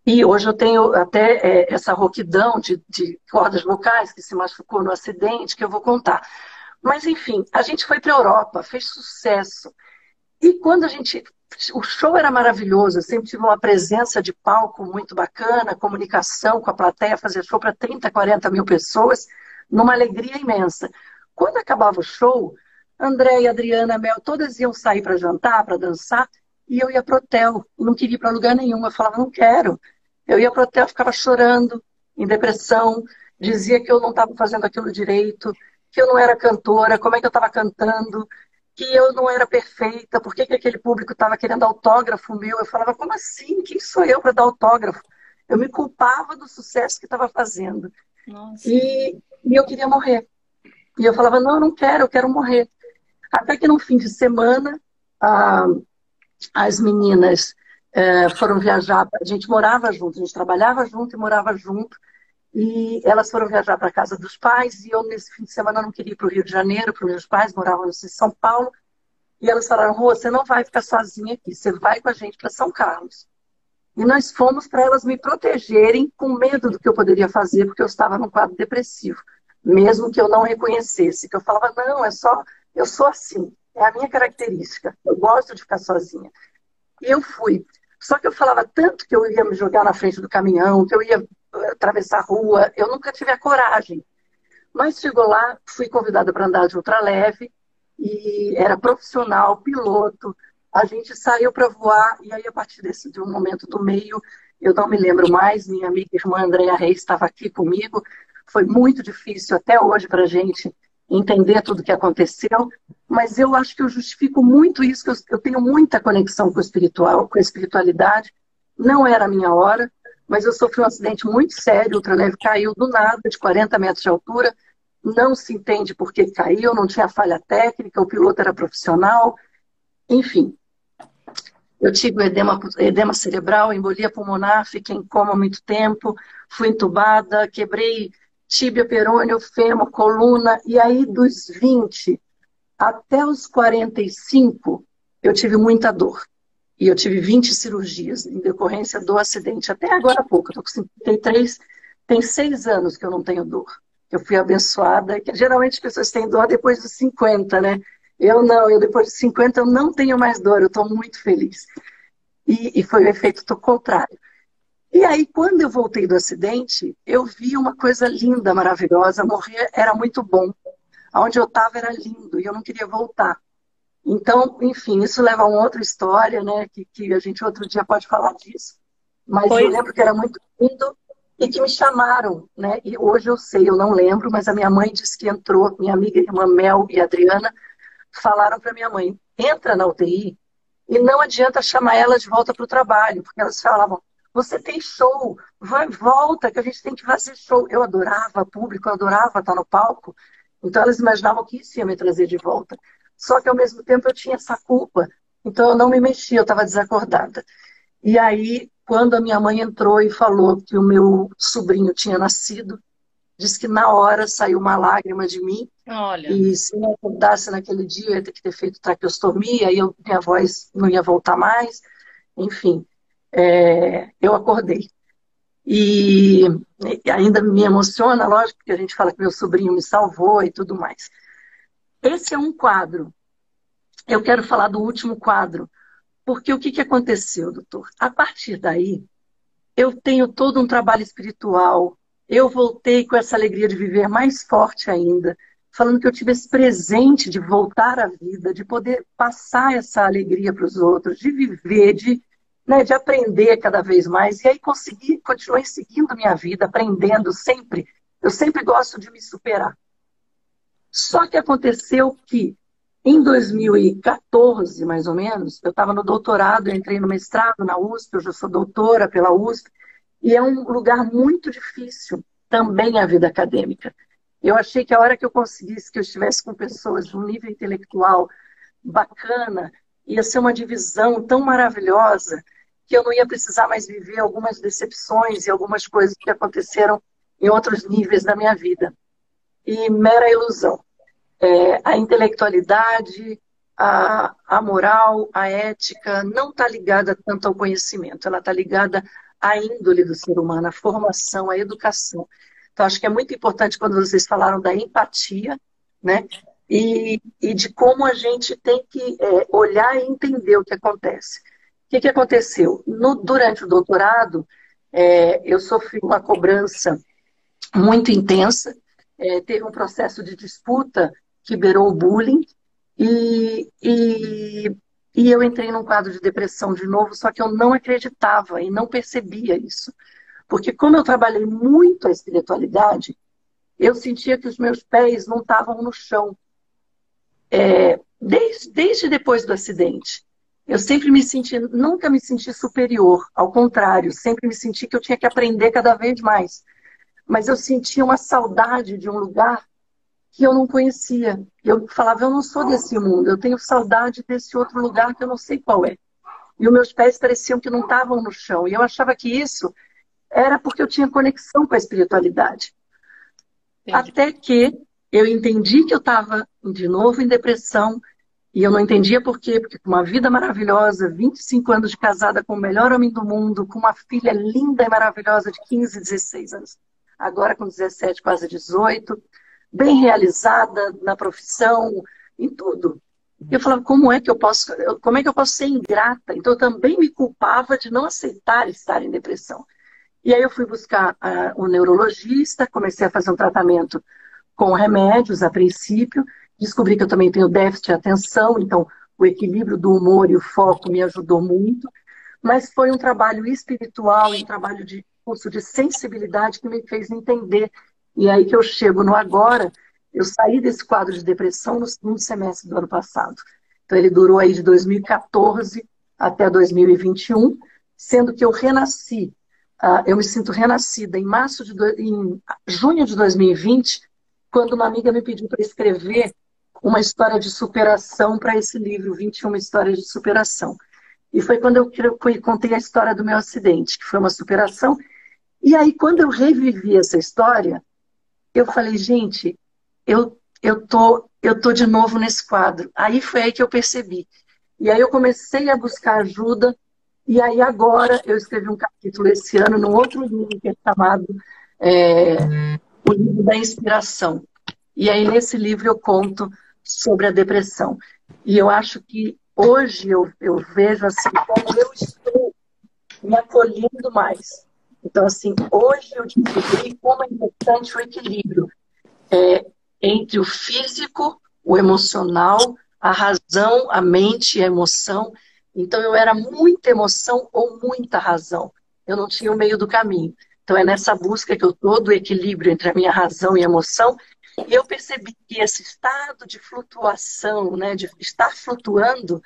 E hoje eu tenho até é, essa rouquidão de, de cordas vocais que se machucou no acidente, que eu vou contar. Mas, enfim, a gente foi para a Europa, fez sucesso. E quando a gente. O show era maravilhoso, eu sempre tive uma presença de palco muito bacana, comunicação com a plateia, fazer show para 30, 40 mil pessoas, numa alegria imensa. Quando acabava o show, André e Adriana Mel, todas iam sair para jantar, para dançar, e eu ia pro hotel, não queria ir para lugar nenhum. Eu falava, não quero, eu ia para o hotel, ficava chorando, em depressão, dizia que eu não estava fazendo aquilo direito, que eu não era cantora, como é que eu estava cantando, que eu não era perfeita, por que, que aquele público estava querendo autógrafo meu? Eu falava, como assim? Quem sou eu para dar autógrafo? Eu me culpava do sucesso que estava fazendo. E, e eu queria morrer. E eu falava, não, eu não quero, eu quero morrer. Até que no fim de semana, as meninas é, foram viajar, a gente morava junto, a gente trabalhava junto e morava junto, e elas foram viajar para casa dos pais, e eu nesse fim de semana não queria ir para o Rio de Janeiro, para os meus pais, moravam em São Paulo, e elas falaram, Rô, você não vai ficar sozinha aqui, você vai com a gente para São Carlos. E nós fomos para elas me protegerem com medo do que eu poderia fazer, porque eu estava num quadro depressivo, mesmo que eu não reconhecesse, que eu falava, não, é só, eu sou assim, é a minha característica, eu gosto de ficar sozinha. E eu fui. Só que eu falava tanto que eu ia me jogar na frente do caminhão, que eu ia eh, atravessar a rua, eu nunca tive a coragem. Mas chegou lá, fui convidada para andar de ultraleve, e era profissional, piloto. A gente saiu para voar, e aí a partir desse de um momento do meio, eu não me lembro mais, minha amiga irmã Andréa Reis estava aqui comigo. Foi muito difícil até hoje para a gente entender tudo o que aconteceu, mas eu acho que eu justifico muito isso, que eu, eu tenho muita conexão com o espiritual, com a espiritualidade. Não era a minha hora, mas eu sofri um acidente muito sério, o ultraleve caiu do nada, de 40 metros de altura, não se entende por que caiu, não tinha falha técnica, o piloto era profissional, enfim. Eu tive edema, edema cerebral, embolia pulmonar, fiquei em coma muito tempo, fui entubada, quebrei tíbia, perônio, fêmur, coluna, e aí dos 20 até os 45 eu tive muita dor. E eu tive 20 cirurgias em decorrência do acidente. Até agora há pouco, estou com 53, tem seis anos que eu não tenho dor. Eu fui abençoada, que geralmente as pessoas têm dor depois dos 50, né? Eu não, eu depois dos 50 eu não tenho mais dor, eu estou muito feliz. E, e foi o efeito contrário. E aí, quando eu voltei do acidente, eu vi uma coisa linda, maravilhosa. Morrer era muito bom. Onde eu estava era lindo e eu não queria voltar. Então, enfim, isso leva a uma outra história, né? Que, que a gente outro dia pode falar disso. Mas pois. eu lembro que era muito lindo e que me chamaram, né? E hoje eu sei, eu não lembro, mas a minha mãe disse que entrou, minha amiga irmã Mel e Adriana falaram para minha mãe: entra na UTI e não adianta chamar ela de volta para o trabalho, porque elas falavam: você tem show, vai, volta, que a gente tem que fazer show. Eu adorava público, eu adorava estar no palco. Então elas imaginavam que isso ia me trazer de volta. Só que ao mesmo tempo eu tinha essa culpa. Então eu não me mexia, eu estava desacordada. E aí, quando a minha mãe entrou e falou que o meu sobrinho tinha nascido, disse que na hora saiu uma lágrima de mim. Olha. E se não acordasse naquele dia, eu ia ter que ter feito traqueostomia, e eu, minha voz não ia voltar mais. Enfim, é, eu acordei. E, e ainda me emociona, lógico, que a gente fala que meu sobrinho me salvou e tudo mais. Esse é um quadro. Eu quero falar do último quadro, porque o que, que aconteceu, doutor? A partir daí, eu tenho todo um trabalho espiritual, eu voltei com essa alegria de viver mais forte ainda, falando que eu tive esse presente de voltar à vida, de poder passar essa alegria para os outros, de viver, de, né, de aprender cada vez mais. E aí consegui, continuei seguindo minha vida, aprendendo sempre. Eu sempre gosto de me superar. Só que aconteceu que em 2014, mais ou menos, eu estava no doutorado, entrei no mestrado na USP, eu sou doutora pela USP, e é um lugar muito difícil também a vida acadêmica. Eu achei que a hora que eu conseguisse, que eu estivesse com pessoas de um nível intelectual bacana, ia ser uma divisão tão maravilhosa que eu não ia precisar mais viver algumas decepções e algumas coisas que aconteceram em outros níveis da minha vida. E mera ilusão. É, a intelectualidade, a, a moral, a ética não está ligada tanto ao conhecimento, ela está ligada a índole do ser humano, a formação, a educação. Então, acho que é muito importante quando vocês falaram da empatia, né? E, e de como a gente tem que é, olhar e entender o que acontece. O que, que aconteceu? No, durante o doutorado, é, eu sofri uma cobrança muito intensa, é, teve um processo de disputa que beirou o bullying, e, e e eu entrei num quadro de depressão de novo, só que eu não acreditava e não percebia isso. Porque como eu trabalhei muito a espiritualidade, eu sentia que os meus pés não estavam no chão. É, desde, desde depois do acidente. Eu sempre me senti, nunca me senti superior, ao contrário, sempre me senti que eu tinha que aprender cada vez mais. Mas eu sentia uma saudade de um lugar que eu não conhecia. Eu falava, eu não sou desse mundo, eu tenho saudade desse outro lugar que eu não sei qual é. E os meus pés pareciam que não estavam no chão. E eu achava que isso era porque eu tinha conexão com a espiritualidade. Entendi. Até que eu entendi que eu estava de novo em depressão. E eu não entendia por quê, porque com uma vida maravilhosa, 25 anos de casada com o melhor homem do mundo, com uma filha linda e maravilhosa de 15, 16 anos, agora com 17, quase 18, bem realizada na profissão, em tudo. Eu falava, como é que eu posso, como é que eu posso ser ingrata? Então eu também me culpava de não aceitar estar em depressão. E aí eu fui buscar uh, um neurologista, comecei a fazer um tratamento com remédios a princípio, descobri que eu também tenho déficit de atenção, então o equilíbrio do humor e o foco me ajudou muito, mas foi um trabalho espiritual, um trabalho de curso de sensibilidade que me fez entender e aí que eu chego no agora, eu saí desse quadro de depressão no segundo semestre do ano passado. Então ele durou aí de 2014 até 2021, sendo que eu renasci, uh, eu me sinto renascida em março de do... em junho de 2020, quando uma amiga me pediu para escrever uma história de superação para esse livro, 21 histórias de superação. E foi quando eu contei a história do meu acidente, que foi uma superação. E aí, quando eu revivi essa história, eu falei, gente, eu, eu, tô, eu tô de novo nesse quadro. Aí foi aí que eu percebi. E aí eu comecei a buscar ajuda, e aí agora eu escrevi um capítulo esse ano num outro livro que é chamado é, O Livro da Inspiração. E aí nesse livro eu conto sobre a depressão. E eu acho que hoje eu, eu vejo assim como eu estou me acolhendo mais. Então, assim, hoje eu descobri como é importante o equilíbrio é, entre o físico, o emocional, a razão, a mente a emoção. Então, eu era muita emoção ou muita razão. Eu não tinha o meio do caminho. Então, é nessa busca que eu estou do equilíbrio entre a minha razão e a emoção. E eu percebi que esse estado de flutuação, né, de estar flutuando,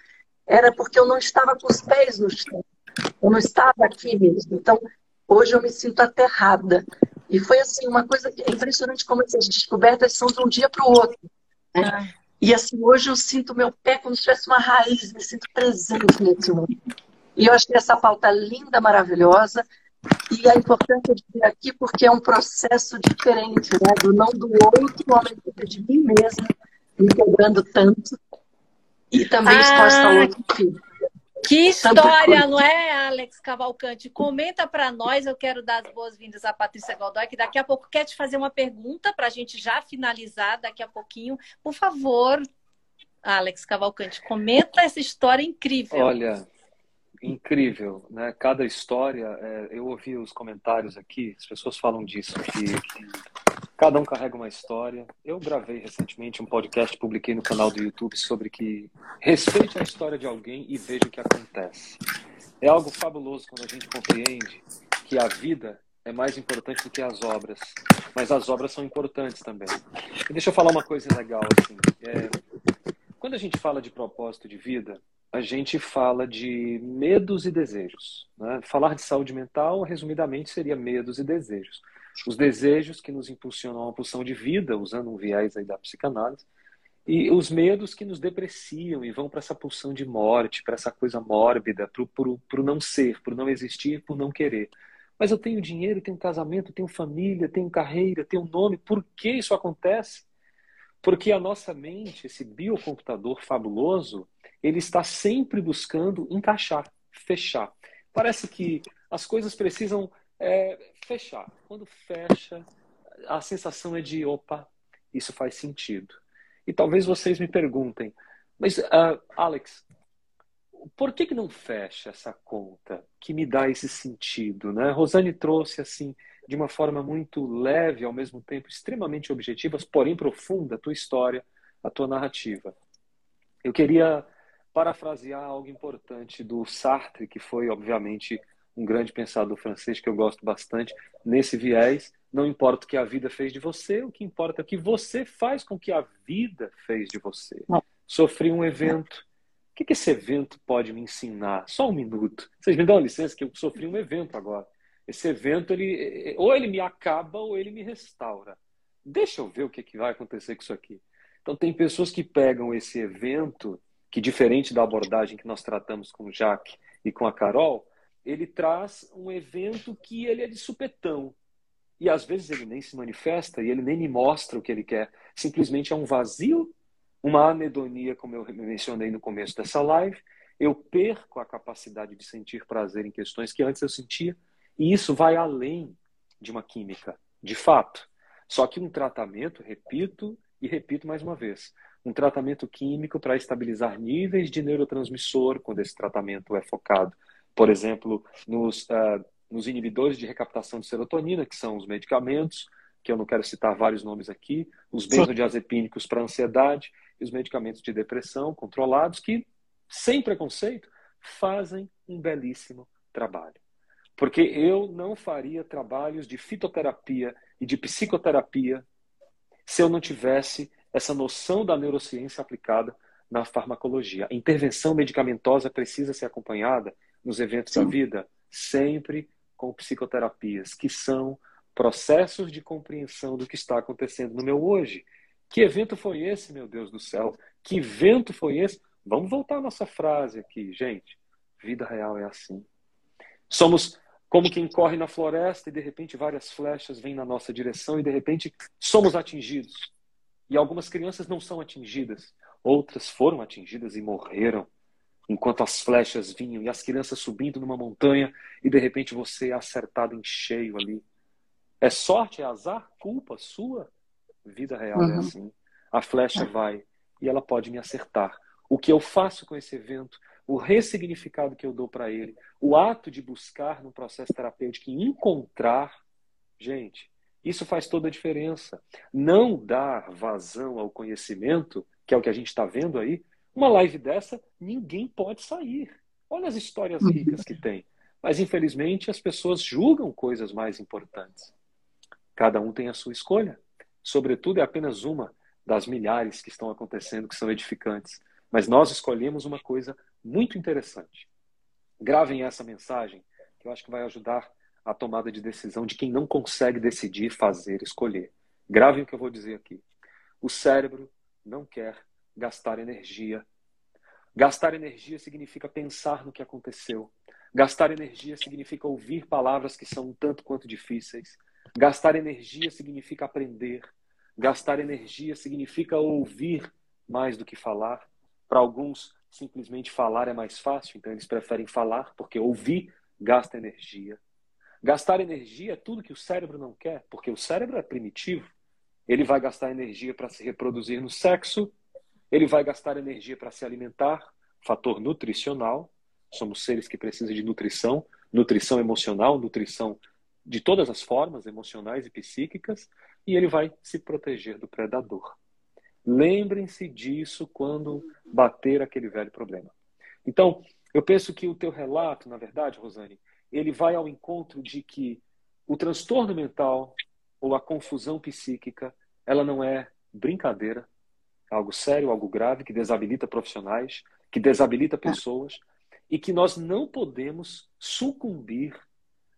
era porque eu não estava com os pés no chão. Eu não estava aqui mesmo. Então, hoje eu me sinto aterrada. E foi assim, uma coisa é impressionante como essas descobertas são de um dia para o outro. Né? Ah. E assim, hoje eu sinto meu pé como se tivesse uma raiz, me sinto presente nesse mundo. E eu achei essa pauta linda, maravilhosa. E a importância de vir aqui porque é um processo diferente, né? Do não do outro, tempo de mim mesma, me quebrando tanto. E também ah, exposta ao outro filho. Que história, não é, Alex Cavalcante? Comenta para nós. Eu quero dar as boas-vindas à Patrícia Godoy, que daqui a pouco quer te fazer uma pergunta para a gente já finalizar daqui a pouquinho. Por favor, Alex Cavalcante, comenta essa história incrível. Olha, incrível, né? Cada história, é, eu ouvi os comentários aqui, as pessoas falam disso, que, que Cada um carrega uma história. Eu gravei recentemente um podcast, publiquei no canal do YouTube sobre que respeite a história de alguém e veja o que acontece. É algo fabuloso quando a gente compreende que a vida é mais importante do que as obras, mas as obras são importantes também. E deixa eu falar uma coisa legal assim. É, quando a gente fala de propósito de vida, a gente fala de medos e desejos. Né? Falar de saúde mental, resumidamente, seria medos e desejos os desejos que nos impulsionam a uma pulsão de vida, usando um viés aí da psicanálise, e os medos que nos depreciam e vão para essa pulsão de morte, para essa coisa mórbida, para o não ser, para o não existir, por não querer. Mas eu tenho dinheiro, tenho casamento, tenho família, tenho carreira, tenho nome. Por que isso acontece? Porque a nossa mente, esse biocomputador fabuloso, ele está sempre buscando encaixar, fechar. Parece que as coisas precisam é, fechar. Quando fecha, a sensação é de opa, isso faz sentido. E talvez vocês me perguntem, mas uh, Alex, por que, que não fecha essa conta que me dá esse sentido? Né? Rosane trouxe assim de uma forma muito leve, ao mesmo tempo extremamente objetiva, porém profunda, a tua história, a tua narrativa. Eu queria parafrasear algo importante do Sartre, que foi, obviamente, um grande pensador francês que eu gosto bastante, nesse viés, não importa o que a vida fez de você, o que importa é o que você faz com o que a vida fez de você. Sofri um evento. O que, esse evento pode me ensinar? Só um minuto. Vocês me dão licença que eu sofri um evento agora. Esse evento, ele, ou ele me acaba ou ele me restaura. Deixa eu ver o que, que vai acontecer com isso aqui. Então, tem pessoas que pegam esse evento, que diferente da abordagem que nós tratamos com o Jaque e com a Carol, ele traz um evento que ele é de supetão. E às vezes ele nem se manifesta e ele nem me mostra o que ele quer. Simplesmente é um vazio, uma anedonia, como eu mencionei no começo dessa live. Eu perco a capacidade de sentir prazer em questões que antes eu sentia. E isso vai além de uma química, de fato. Só que um tratamento, repito e repito mais uma vez, um tratamento químico para estabilizar níveis de neurotransmissor, quando esse tratamento é focado por exemplo, nos, uh, nos inibidores de recaptação de serotonina, que são os medicamentos, que eu não quero citar vários nomes aqui, os benzodiazepínicos para ansiedade e os medicamentos de depressão controlados, que, sem preconceito, fazem um belíssimo trabalho. Porque eu não faria trabalhos de fitoterapia e de psicoterapia se eu não tivesse essa noção da neurociência aplicada na farmacologia. A intervenção medicamentosa precisa ser acompanhada nos eventos Sim. da vida, sempre com psicoterapias, que são processos de compreensão do que está acontecendo no meu hoje. Que evento foi esse, meu Deus do céu? Que vento foi esse? Vamos voltar à nossa frase aqui, gente. Vida real é assim. Somos como quem corre na floresta e de repente várias flechas vêm na nossa direção e de repente somos atingidos. E algumas crianças não são atingidas, outras foram atingidas e morreram enquanto as flechas vinham e as crianças subindo numa montanha e de repente você é acertado em cheio ali. É sorte, é azar, culpa sua? Vida real é uhum. é assim. A flecha vai e ela pode me acertar. O que eu faço com esse evento, o ressignificado que eu dou para ele, o ato de buscar no processo terapêutico e encontrar, gente, isso faz toda a diferença. Não dar vazão ao conhecimento, que é o que a gente está vendo aí, uma live dessa, ninguém pode sair. Olha as histórias ricas que tem. Mas, infelizmente, as pessoas julgam coisas mais importantes. Cada um tem a sua escolha. Sobretudo, é apenas uma das milhares que estão acontecendo que são edificantes. Mas nós escolhemos uma coisa muito interessante. Gravem essa mensagem, que eu acho que vai ajudar a tomada de decisão de quem não consegue decidir, fazer, escolher. Gravem o que eu vou dizer aqui. O cérebro não quer gastar energia. Gastar energia significa pensar no que aconteceu. Gastar energia significa ouvir palavras que são um tanto quanto difíceis. Gastar energia significa aprender. Gastar energia significa ouvir mais do que falar. Para alguns, simplesmente falar é mais fácil, então eles preferem falar, porque ouvir gasta energia. Gastar energia é tudo que o cérebro não quer, porque o cérebro é primitivo. Ele vai gastar energia para se reproduzir no sexo, ele vai gastar energia para se alimentar, fator nutricional. Somos seres que precisam de nutrição, nutrição emocional, nutrição de todas as formas, emocionais e psíquicas, e ele vai se proteger do predador. Lembrem-se disso quando bater aquele velho problema. Então, eu penso que o teu relato, na verdade, Rosane, ele vai ao encontro de que o transtorno mental ou a confusão psíquica, ela não é brincadeira, é algo sério, algo grave que desabilita profissionais, que desabilita pessoas e que nós não podemos sucumbir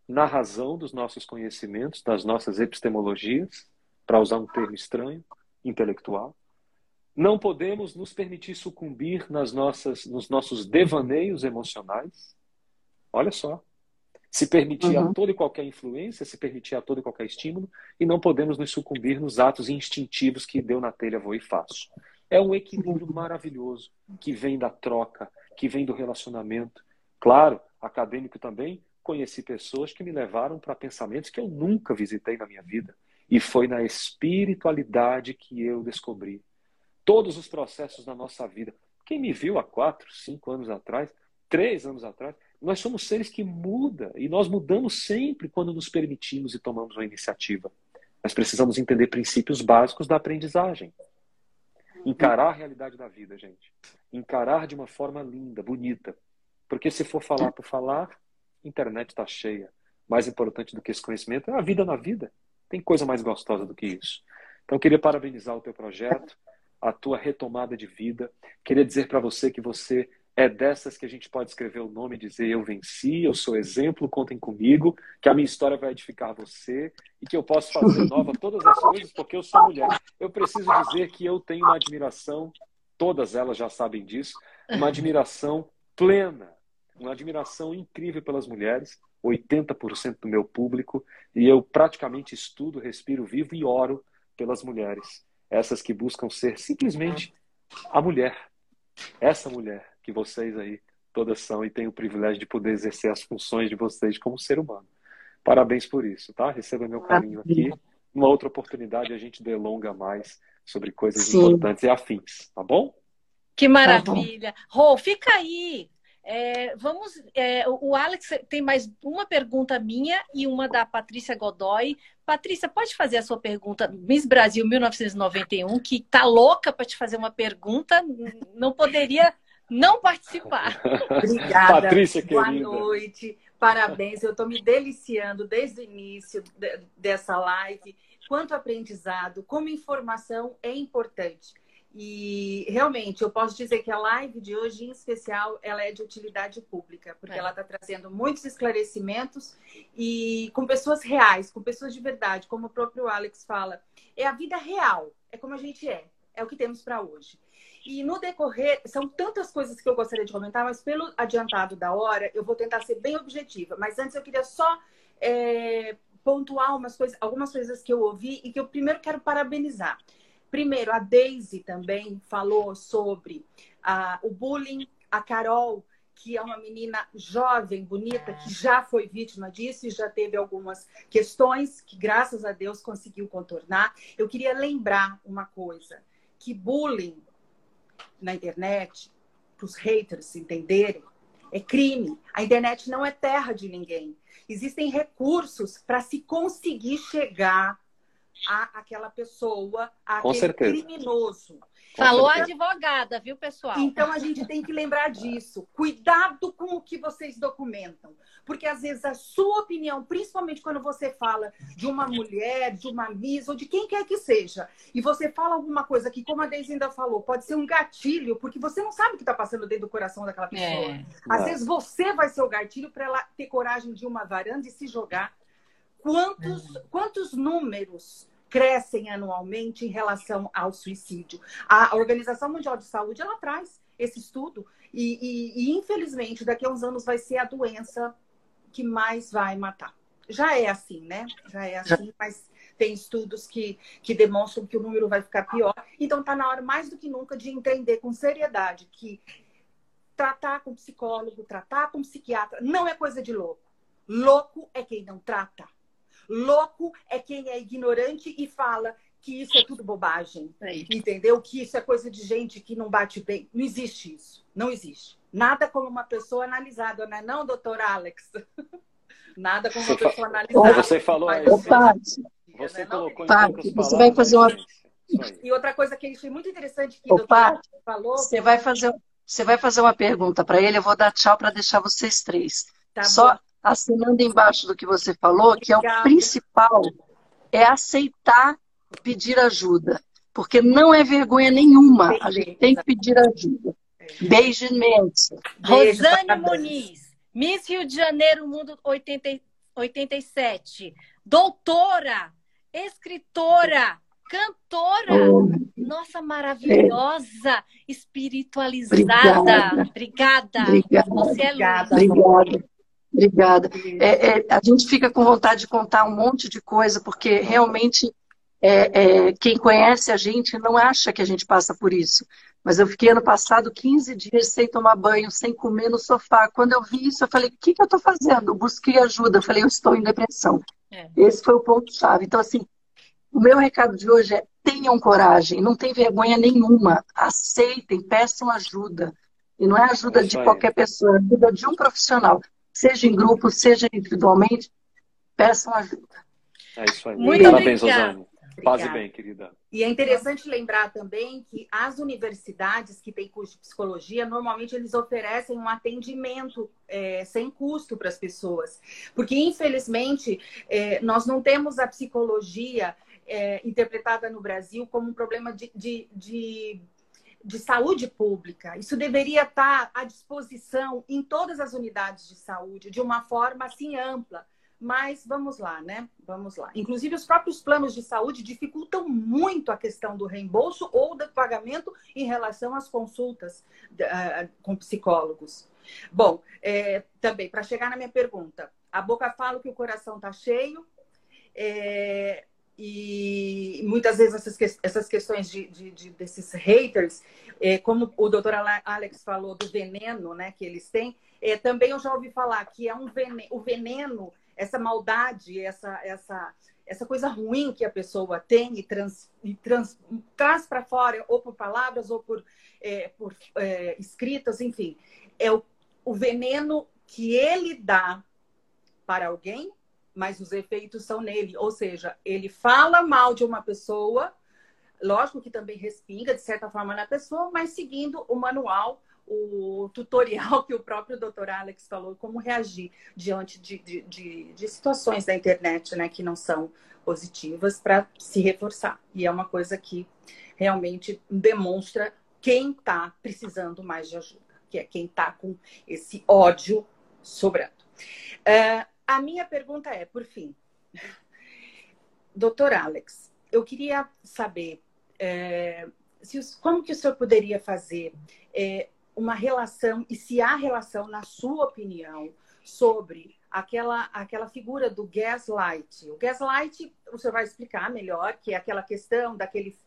na razão dos nossos conhecimentos, das nossas epistemologias, para usar um termo estranho, intelectual. Não podemos nos permitir sucumbir nas nossas, nos nossos devaneios emocionais. Olha só, se permitir uhum. a toda e qualquer influência, se permitir a todo e qualquer estímulo, e não podemos nos sucumbir nos atos instintivos que deu na telha, vou e faço. É um equilíbrio maravilhoso que vem da troca, que vem do relacionamento. Claro, acadêmico também, conheci pessoas que me levaram para pensamentos que eu nunca visitei na minha vida. E foi na espiritualidade que eu descobri. Todos os processos da nossa vida. Quem me viu há quatro, cinco anos atrás, três anos atrás, nós somos seres que mudam e nós mudamos sempre quando nos permitimos e tomamos uma iniciativa. Nós precisamos entender princípios básicos da aprendizagem. Encarar a realidade da vida, gente. Encarar de uma forma linda, bonita. Porque se for falar por falar, internet está cheia. Mais importante do que esse conhecimento é a vida na vida. Tem coisa mais gostosa do que isso. Então, queria parabenizar o teu projeto, a tua retomada de vida. Queria dizer para você que você é dessas que a gente pode escrever o nome e dizer eu venci, eu sou exemplo, contem comigo, que a minha história vai edificar você e que eu posso fazer nova todas as coisas porque eu sou mulher. Eu preciso dizer que eu tenho uma admiração, todas elas já sabem disso, uma admiração plena, uma admiração incrível pelas mulheres, 80% do meu público, e eu praticamente estudo, respiro, vivo e oro pelas mulheres, essas que buscam ser simplesmente a mulher, essa mulher que vocês aí todas são e têm o privilégio de poder exercer as funções de vocês como ser humano. Parabéns por isso, tá? Receba meu carinho aqui. Uma outra oportunidade a gente delonga mais sobre coisas Sim. importantes e afins, tá bom? Que maravilha. Tá Rô, fica aí. É, vamos. É, o Alex tem mais uma pergunta minha e uma da Patrícia Godoy. Patrícia, pode fazer a sua pergunta? Miss Brasil 1991, que tá louca para te fazer uma pergunta, não poderia não participar. Obrigada. Patrícia, Boa querida. noite. Parabéns. Eu estou me deliciando desde o início dessa live. Quanto aprendizado, como informação é importante. E realmente eu posso dizer que a live de hoje, em especial, ela é de utilidade pública, porque é. ela está trazendo muitos esclarecimentos e com pessoas reais, com pessoas de verdade, como o próprio Alex fala. É a vida real, é como a gente é, é o que temos para hoje. E no decorrer, são tantas coisas que eu gostaria de comentar, mas pelo adiantado da hora, eu vou tentar ser bem objetiva. Mas antes eu queria só é, pontuar umas coisas, algumas coisas que eu ouvi e que eu primeiro quero parabenizar. Primeiro, a Daisy também falou sobre o bullying, a Carol, que é uma menina jovem, bonita, que já foi vítima disso e já teve algumas questões que, graças a Deus, conseguiu contornar. Eu queria lembrar uma coisa: que bullying na internet, para os haters entenderem, é crime. A internet não é terra de ninguém. Existem recursos para se conseguir chegar a aquela pessoa, a Com aquele certeza. criminoso. Falou certeza. advogada, viu, pessoal? Então a gente tem que lembrar disso. Cuidado com o que vocês documentam. Porque às vezes a sua opinião, principalmente quando você fala de uma mulher, de uma miss ou de quem quer que seja, e você fala alguma coisa que, como a Deise ainda falou, pode ser um gatilho, porque você não sabe o que está passando dentro do coração daquela pessoa. É. Às É. vezes você vai ser o gatilho para ela ter coragem de ir uma varanda e se jogar. Quantos, quantos números crescem anualmente em relação ao suicídio? A Organização Mundial de Saúde ela traz esse estudo e, e- e, infelizmente daqui a uns anos vai ser a doença que mais vai matar. Já é assim, né? Já é assim, mas tem estudos que, que demonstram que o número vai ficar pior. Então está na hora mais do que nunca de entender com seriedade que tratar com psicólogo, tratar com psiquiatra, não é coisa de louco. Louco é quem não trata. Louco é quem é ignorante e fala que isso é tudo bobagem. Aí. Entendeu? Que isso é coisa de gente que não bate bem. Não existe isso. Não existe. Nada como uma pessoa analisada, não é não, doutor Alex? Nada como uma Você fa- pessoa Mas analisada. Você falou Mas-. Paty, Você Não é não? colocou em Paty, poucas você palavras vai fazer uma-. Isso. E outra coisa que eu achei muito interessante que o doutor falou. você vai fazer, você vai fazer uma pergunta para ele, eu vou dar tchau para deixar vocês três. Tá Só bom. Assinando embaixo do que você falou, que é o principal, é aceitar pedir ajuda. Porque não é vergonha nenhuma. A gente tem que pedir ajuda. Beijo imenso. Beijo Rosane um. Muniz, Miss Rio de Janeiro Mundo 80, 87, doutora, escritora, cantora, Oh, nossa maravilhosa, espiritualizada. Obrigada. Obrigada. Obrigada. Você é Obrigada. luz. Obrigada. Obrigada. É, é, a gente fica com vontade de contar um monte de coisa, porque realmente é, é, quem conhece a gente não acha que a gente passa por isso. Mas eu fiquei ano passado 15 dias sem tomar banho, sem comer no sofá. Quando eu vi isso, eu falei: o que, que eu estou fazendo? Eu busquei ajuda. Eu falei: eu estou em depressão. É. Esse foi o ponto-chave. Então, assim, o meu recado de hoje é: tenham coragem, não tem vergonha nenhuma. Aceitem, peçam ajuda. E não é ajuda Isso de qualquer pessoa, é ajuda de um profissional. Seja em grupo, seja individualmente, peçam ajuda. É isso aí. Muito Parabéns. Rosane. Paz e bem, querida. E é interessante lembrar também que as universidades que têm curso de psicologia, normalmente eles oferecem um atendimento é, sem custo para as pessoas. Porque, infelizmente, é, nós não temos a psicologia é, interpretada no Brasil como um problema de, de, de, de saúde pública. Isso deveria estar à disposição em todas as unidades de saúde, de uma forma assim ampla. Mas vamos lá, né? Vamos lá. Inclusive, os próprios planos de saúde dificultam muito a questão do reembolso ou do pagamento em relação às consultas uh, com psicólogos. Bom, é, também, para chegar na minha pergunta, a boca fala que o coração está cheio, é, e muitas vezes essas, que, essas questões de, de, de, desses haters, é, como o doutor Alex falou do veneno né, que eles têm, é, também eu já ouvi falar que é um veneno, o veneno essa maldade, essa, essa, essa coisa ruim que a pessoa tem e, trans, e trans, traz para fora, ou por palavras, ou por, é, por é, escritas, enfim, é o, o veneno que ele dá para alguém, mas os efeitos são nele. Ou seja, ele fala mal de uma pessoa, lógico que também respinga, de certa forma, na pessoa, mas seguindo o manual o tutorial que o próprio doutor Alex falou, como reagir diante de, de, de, de situações da internet né, que não são positivas para se reforçar. E é uma coisa que realmente demonstra quem está precisando mais de ajuda, que é quem está com esse ódio sobrando. Uh, a minha pergunta é, por fim, doutor Alex, eu queria saber é, se, como que o senhor poderia fazer é, uma relação, e se há relação, na sua opinião, sobre aquela, aquela figura do gaslight. O gaslight, o senhor vai explicar melhor, que é aquela questão daquele.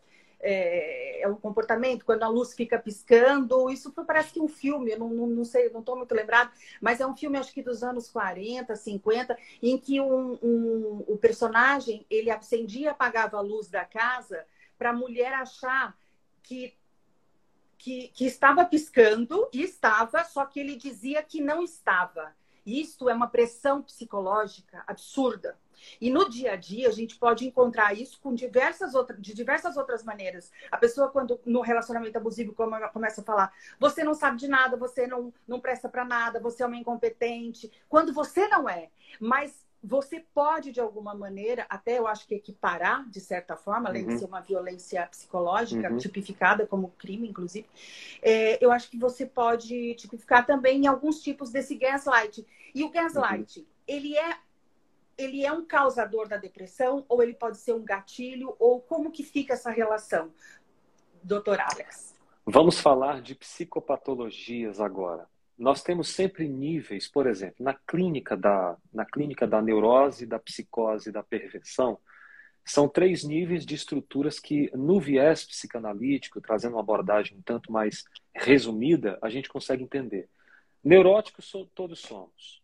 É, é um comportamento, quando a luz fica piscando. Isso parece que um filme, eu não, não, não sei, não estou muito lembrado, mas é um filme, acho que dos anos 40, 50, em que um, um, o personagem ele acendia e apagava a luz da casa para a mulher achar que que, que, estava piscando e estava, só que ele dizia que não estava. Isto é uma pressão psicológica absurda. E no dia a dia a gente pode encontrar isso com diversas outras, de diversas outras maneiras. A pessoa quando no relacionamento abusivo começa a falar, você não sabe de nada, você não não presta para nada, você é uma incompetente, quando você não é. Mas você pode, de alguma maneira, até eu acho que equiparar, de certa forma, além uhum. de ser uma violência psicológica, uhum. tipificada como crime, inclusive, é, eu acho que você pode tipificar também em alguns tipos desse gaslight. E o gaslight, uhum. ele é ele é um causador da depressão ou ele pode ser um gatilho ou como que fica essa relação, doutor Alex? Vamos falar de psicopatologias agora nós temos sempre níveis, por exemplo, na clínica da, na clínica da neurose, da psicose, da perversão, são três níveis de estruturas que, no viés psicanalítico, trazendo uma abordagem um tanto mais resumida, a gente consegue entender. Neuróticos todos somos.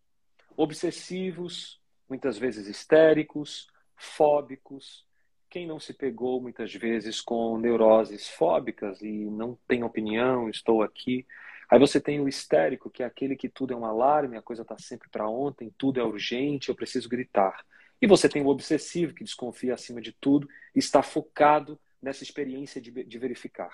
Obsessivos, muitas vezes histéricos, fóbicos. Quem não se pegou muitas vezes com neuroses fóbicas e não tem opinião, estou aqui. Aí você tem o histérico, que é aquele que tudo é um alarme, a coisa está sempre para ontem, tudo é urgente, eu preciso gritar. E você tem o obsessivo, que desconfia acima de tudo e está focado nessa experiência de, de verificar.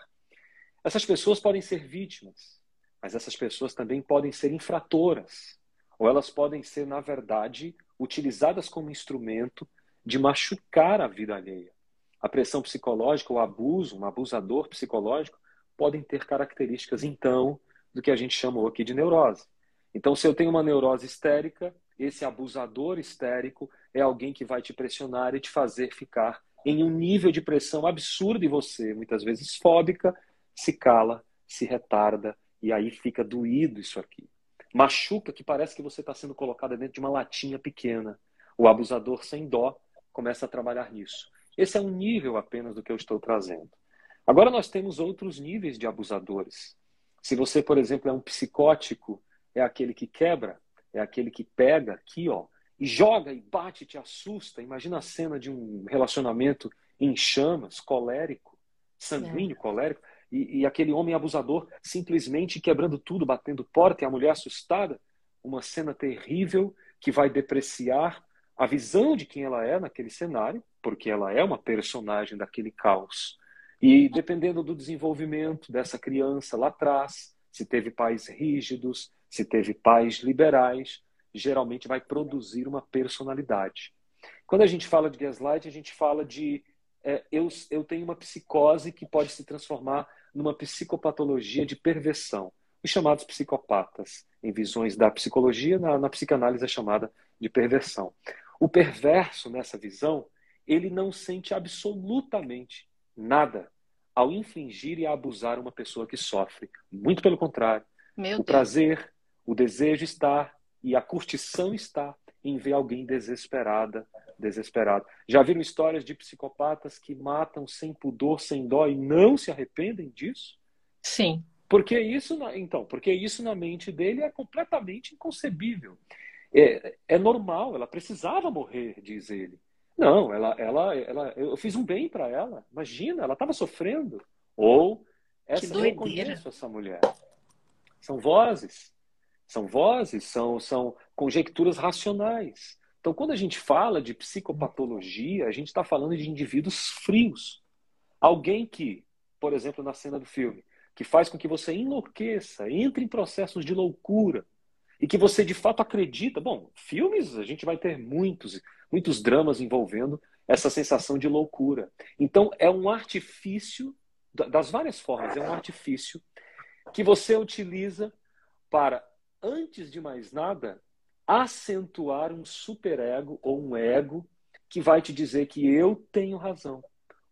Essas pessoas podem ser vítimas, mas essas pessoas também podem ser infratoras, ou elas podem ser, na verdade, utilizadas como instrumento de machucar a vida alheia. A pressão psicológica, o abuso, um abusador psicológico, podem ter características, então, do que a gente chamou aqui de neurose. Então, se eu tenho uma neurose histérica, esse abusador histérico é alguém que vai te pressionar e te fazer ficar em um nível de pressão absurdo e você, muitas vezes fóbica, se cala, se retarda e aí fica doído isso aqui. Machuca que parece que você está sendo colocada dentro de uma latinha pequena. O abusador sem dó começa a trabalhar nisso. Esse é um nível apenas do que eu estou trazendo. Agora nós temos outros níveis de abusadores. Se você, por exemplo, é um psicótico, é aquele que quebra, é aquele que pega aqui, ó, e joga e bate, te assusta. Imagina a cena de um relacionamento em chamas, colérico, sanguíneo, é. colérico, e, e, aquele homem abusador simplesmente quebrando tudo, batendo porta, e a mulher assustada. Uma cena terrível que vai depreciar a visão de quem ela é naquele cenário, porque ela é uma personagem daquele caos. E dependendo do desenvolvimento dessa criança lá atrás, se teve pais rígidos, se teve pais liberais, geralmente vai produzir uma personalidade. Quando a gente fala de gaslight, a gente fala de é, eu, eu tenho uma psicose que pode se transformar numa psicopatologia de perversão. Os chamados psicopatas, em visões da psicologia, na, na psicanálise é chamada de perversão. O perverso, nessa visão, ele não sente absolutamente nada ao infligir e abusar uma pessoa que sofre. Muito pelo contrário. Meu o Deus. prazer, o desejo está e a curtição está em ver alguém desesperada, desesperado. Já viram histórias de psicopatas que matam sem pudor, sem dó e não se arrependem disso? Sim. Porque isso, então, porque isso na mente dele é completamente inconcebível. É, é normal, ela precisava morrer, diz ele. Não, ela, ela, ela, eu fiz um bem para ela. Imagina, ela estava sofrendo. Ou essa que eu conheço essa mulher. São vozes, são vozes, são, são conjecturas racionais. Então, quando a gente fala de psicopatologia, a gente está falando de indivíduos frios. Alguém que, por exemplo, na cena do filme, que faz com que você enlouqueça, entre em processos de loucura e que você de fato acredita. Bom, filmes a gente vai ter muitos muitos dramas envolvendo essa sensação de loucura. Então, é um artifício, das várias formas, é um artifício que você utiliza para, antes de mais nada, acentuar um superego ou um ego que vai te dizer que eu tenho razão,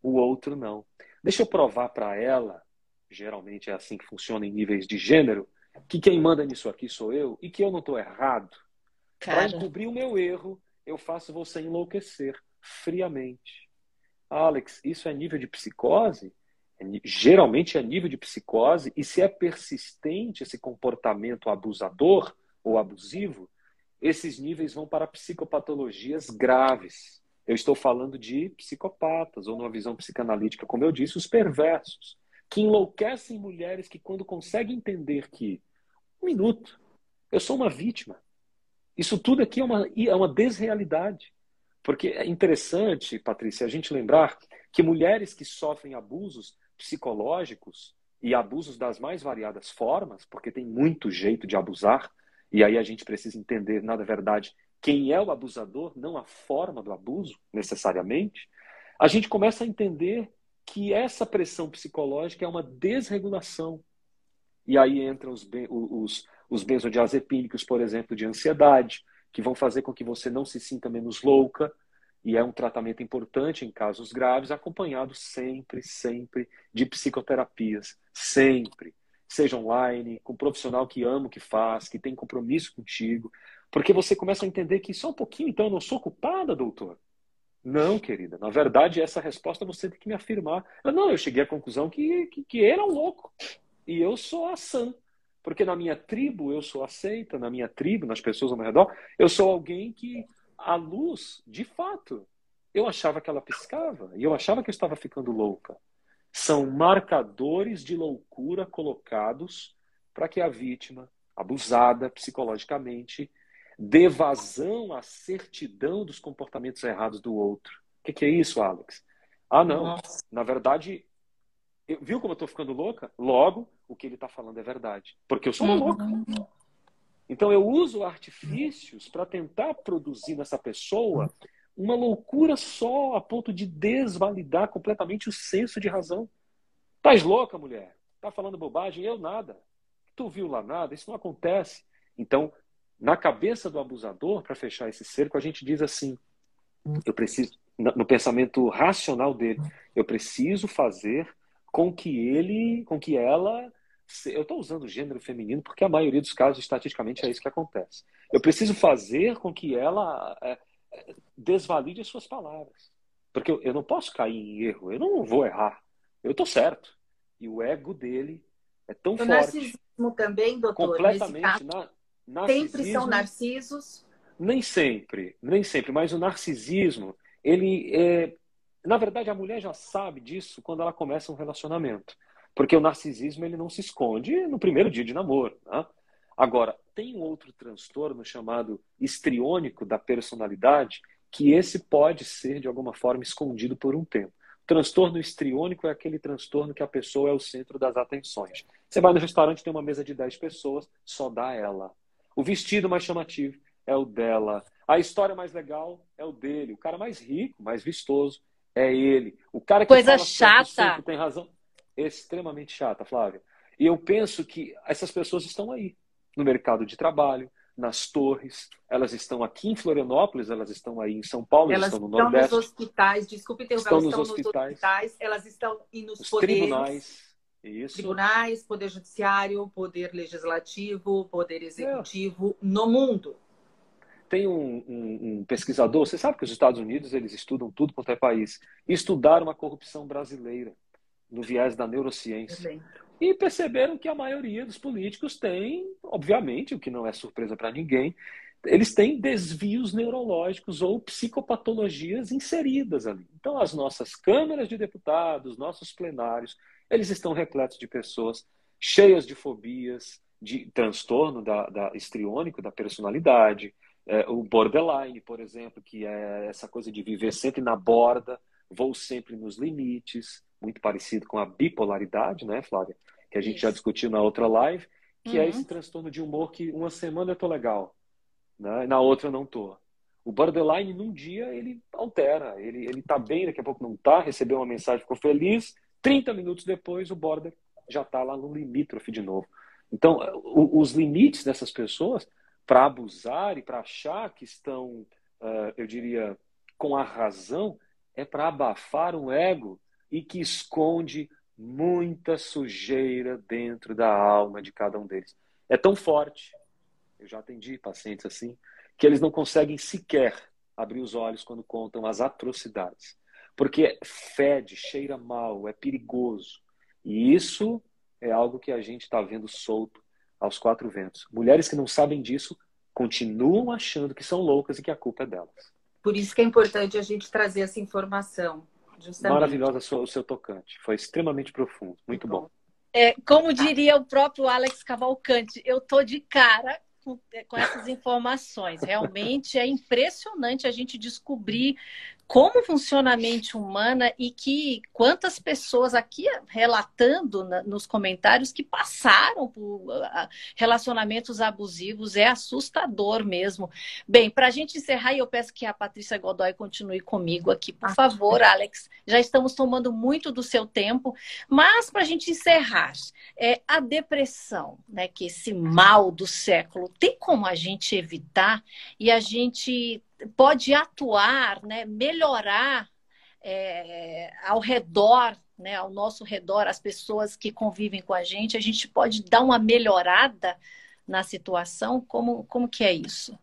o outro não. Deixa eu provar para ela, geralmente é assim que funciona em níveis de gênero, que quem manda nisso aqui sou eu e que eu não estou errado. Para encobrir o meu erro, eu faço você enlouquecer friamente. Alex, isso é nível de psicose? É, geralmente é nível de psicose, e se é persistente esse comportamento abusador ou abusivo, esses níveis vão para psicopatologias graves. Eu estou falando de psicopatas, ou numa visão psicanalítica, como eu disse, os perversos, que enlouquecem mulheres que, quando conseguem entender que, um minuto, eu sou uma vítima, isso tudo aqui é uma, é uma desrealidade. Porque é interessante, Patrícia, a gente lembrar que mulheres que sofrem abusos psicológicos e abusos das mais variadas formas, porque tem muito jeito de abusar, e aí a gente precisa entender, na verdade, quem é o abusador, não a forma do abuso, necessariamente, a gente começa a entender que essa pressão psicológica é uma desregulação. E aí entram os, os, os benzodiazepínicos, por exemplo, de ansiedade, que vão fazer com que você não se sinta menos louca, e é um tratamento importante em casos graves, acompanhado sempre, sempre de psicoterapias, sempre. Seja online, com um profissional que ama o que faz, que tem compromisso contigo, porque você começa a entender que só um pouquinho, então eu não sou culpada, doutor. Não, querida. Na verdade, essa resposta você tem que me afirmar. Eu, não, eu cheguei à conclusão que, que, que ele é um louco e eu sou a sã. Porque na minha tribo eu sou aceita, na minha tribo, nas pessoas ao meu redor, eu sou alguém que a luz, de fato, eu achava que ela piscava e eu achava que eu estava ficando louca. São marcadores de loucura colocados para que a vítima, abusada psicologicamente, dê vazão à certidão dos comportamentos errados do outro. O que, que é isso, Alex? Ah, não. Nossa. Na verdade, eu, viu como eu estou ficando louca? Logo, o que ele está falando é verdade. Porque eu sou uma louca. Então eu uso artifícios para tentar produzir nessa pessoa uma loucura só a ponto de desvalidar completamente o senso de razão. Estás louca, mulher? Tá falando bobagem? Eu nada. Tu viu lá nada? Isso não acontece. Então, na cabeça do abusador, para fechar esse cerco, a gente diz assim: eu preciso, no pensamento racional dele, eu preciso fazer com que ele, com que ela eu estou usando o gênero feminino porque a maioria dos casos, estatisticamente, é isso que acontece. Eu preciso fazer com que ela é, é, desvalide as suas palavras. Porque eu, eu, não posso cair em erro, eu não vou errar. Eu estou certo. E o ego dele é tão o forte. O narcisismo também, doutor? Completamente. Caso, na, sempre são narcisos? Nem sempre, nem sempre. Mas o narcisismo, ele é... Na verdade, a mulher já sabe disso quando ela começa um relacionamento. Porque o narcisismo ele não se esconde no primeiro dia de namoro. Né? Agora, tem um outro transtorno chamado histriônico da personalidade, que esse pode ser, de alguma forma, escondido por um tempo. O transtorno histriônico é aquele transtorno que a pessoa é o centro das atenções. Você vai no restaurante, tem uma mesa de 10 pessoas, só dá ela. O vestido mais chamativo é o dela. A história mais legal é o dele. O cara mais rico, mais vistoso, é ele. O cara que Coisa chata. tem razão extremamente chata, Flávia. E eu penso que essas pessoas estão aí, no mercado de trabalho, nas torres, elas estão aqui em Florianópolis, elas estão aí em São Paulo, elas estão no estão Nordeste. nos hospitais, desculpe interromper, estão, elas nos, estão hospitais, nos hospitais, elas estão e nos os poderes, tribunais, isso. tribunais, poder judiciário, poder legislativo, poder executivo, é. no mundo. Tem um, um, um, pesquisador, você sabe que os Estados Unidos eles estudam tudo quanto é país, estudaram a corrupção brasileira no viés da neurociência. E perceberam que a maioria dos políticos tem, obviamente, o que não é surpresa para ninguém, eles têm desvios neurológicos ou psicopatologias inseridas ali. Então, as nossas câmaras de deputados, nossos plenários, eles estão repletos de pessoas cheias de fobias, de transtorno da, da histriônico, da personalidade, é, o borderline, por exemplo, que é essa coisa de viver sempre na borda, vou sempre nos limites, muito parecido com a bipolaridade, né, Flávia? Que a gente Isso. já discutiu na outra live, que é uhum. é esse transtorno de humor que uma semana eu tô legal, né? Na outra eu não tô. O borderline, num dia, ele altera. Ele, ele tá bem, daqui a pouco não tá, recebeu uma mensagem, ficou feliz. 30 minutos depois, o border já tá lá no limítrofe de novo. Então, os limites dessas pessoas, para abusar e para achar que estão, uh, eu diria, com a razão, é para abafar o ego e que esconde muita sujeira dentro da alma de cada um deles. É tão forte, eu já atendi pacientes assim, que eles não conseguem sequer abrir os olhos quando contam as atrocidades. Porque fede, cheira mal, é perigoso. E isso é algo que a gente está vendo solto aos quatro ventos. Mulheres que não sabem disso continuam achando que são loucas e que a culpa é delas. Por isso que é importante a gente trazer essa informação. Justamente. Maravilhosa o seu tocante. Foi extremamente profundo. Muito bom. É, como diria o próprio Alex Cavalcante, eu tô de cara com, com essas informações. Realmente é impressionante a gente descobrir como funciona a mente humana e que quantas pessoas aqui relatando na, nos comentários que passaram por uh, relacionamentos abusivos é assustador mesmo. Bem, para a gente encerrar, eu peço que a Patrícia Godoy continue comigo aqui, por favor, Alex. Já estamos tomando muito do seu tempo, mas para a gente encerrar, é a depressão, né, que esse mal do século, tem como a gente evitar e a gente pode atuar, né, melhorar é, ao redor, né, ao nosso redor, as pessoas que convivem com a gente, a gente pode dar uma melhorada na situação? Como, como que é isso?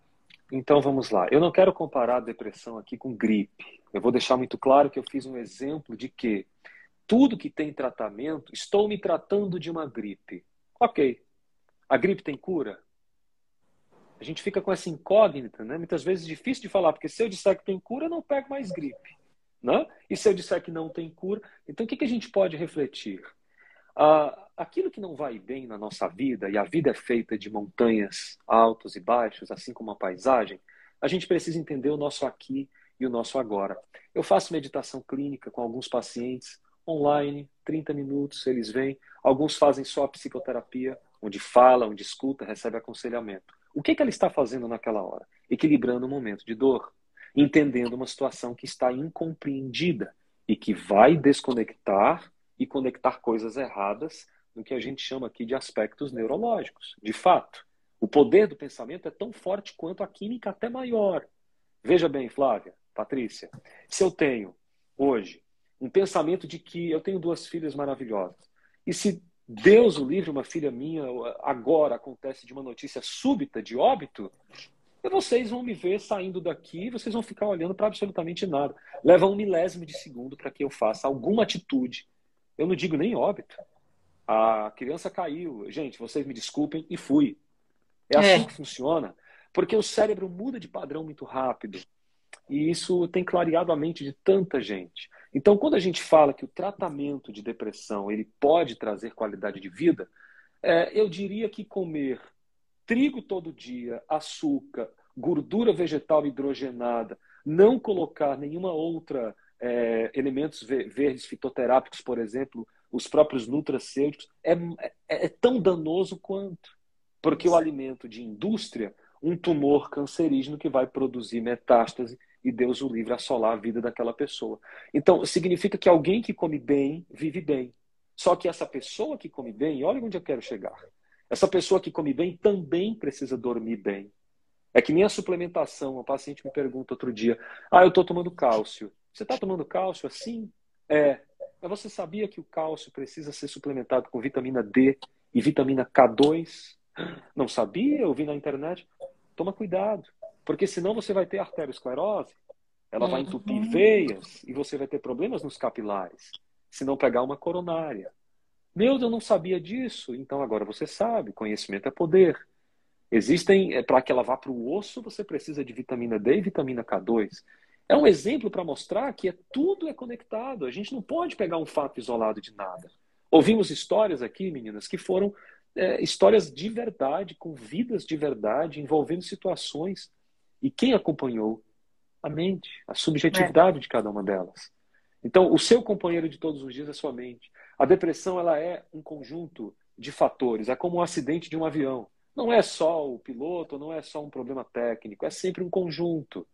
Então vamos lá. Eu não quero comparar a depressão aqui com gripe. Eu vou deixar muito claro que eu fiz um exemplo de que tudo que tem tratamento, estou me tratando de uma gripe. Ok. A gripe tem cura? A gente fica com essa incógnita, né? Muitas vezes é difícil de falar, porque se eu disser que tem cura, eu não pego mais gripe, né? E se eu disser que não tem cura, então o que, que a gente pode refletir? Ah, aquilo que não vai bem na nossa vida, e a vida é feita de montanhas altos e baixos, assim como a paisagem, a gente precisa entender o nosso aqui e o nosso agora. Eu faço meditação clínica com alguns pacientes online, 30 minutos, eles vêm. Alguns fazem só a psicoterapia, onde fala, onde escuta, recebe aconselhamento. O que, que ela está fazendo naquela hora? Equilibrando um momento de dor, entendendo uma situação que está incompreendida e que vai desconectar e conectar coisas erradas no que a gente chama aqui de aspectos neurológicos. De fato, o poder do pensamento é tão forte quanto a química, até maior. Veja bem, Flávia, Patrícia, se eu tenho hoje um pensamento de que eu tenho duas filhas maravilhosas, e se Deus o livre, uma filha minha, agora acontece de uma notícia súbita de óbito, e vocês vão me ver saindo daqui, vocês vão ficar olhando para absolutamente nada. Leva um milésimo de segundo para que eu faça alguma atitude. Eu não digo nem óbito. A criança caiu. Gente, vocês me desculpem e fui. É assim é. que funciona. Porque o cérebro muda de padrão muito rápido. E isso tem clareado a mente de tanta gente. Então, quando a gente fala que o tratamento de depressão ele pode trazer qualidade de vida, é, eu diria que comer trigo todo dia, açúcar, gordura vegetal hidrogenada, não colocar nenhuma outra é, elementos verdes fitoterápicos, por exemplo, os próprios nutracêuticos, é, é, é tão danoso quanto. Porque o alimento de indústria, um tumor cancerígeno que vai produzir metástase e Deus o livre assolar a vida daquela pessoa. Então, significa que alguém que come bem, vive bem. Só que essa pessoa que come bem, olha onde eu quero chegar. Essa pessoa que come bem também precisa dormir bem. É que nem a suplementação. Um paciente me pergunta outro dia: Ah, eu estou tomando cálcio. Você está tomando cálcio assim? É. Mas você sabia que o cálcio precisa ser suplementado com vitamina D e vitamina K2? Não sabia? Eu vi na internet. Toma cuidado. Porque senão você vai ter arteriosclerose, ela vai entupir uhum. veias e você vai ter problemas nos capilares, se não pegar uma coronária. Meu Deus, eu não sabia disso. Então agora você sabe, conhecimento é poder. Existem, é, para que ela vá para o osso, você precisa de vitamina D e vitamina K2. É um exemplo para mostrar que é, tudo é conectado. A gente não pode pegar um fato isolado de nada. Ouvimos histórias aqui, meninas, que foram é, histórias de verdade, com vidas de verdade, envolvendo situações e quem acompanhou? A mente, a subjetividade é. de cada uma delas. Então, o seu companheiro de todos os dias é sua mente. A depressão ela é um conjunto de fatores, é como um acidente de um avião. Não é só o piloto, não é só um problema técnico, é sempre um conjunto.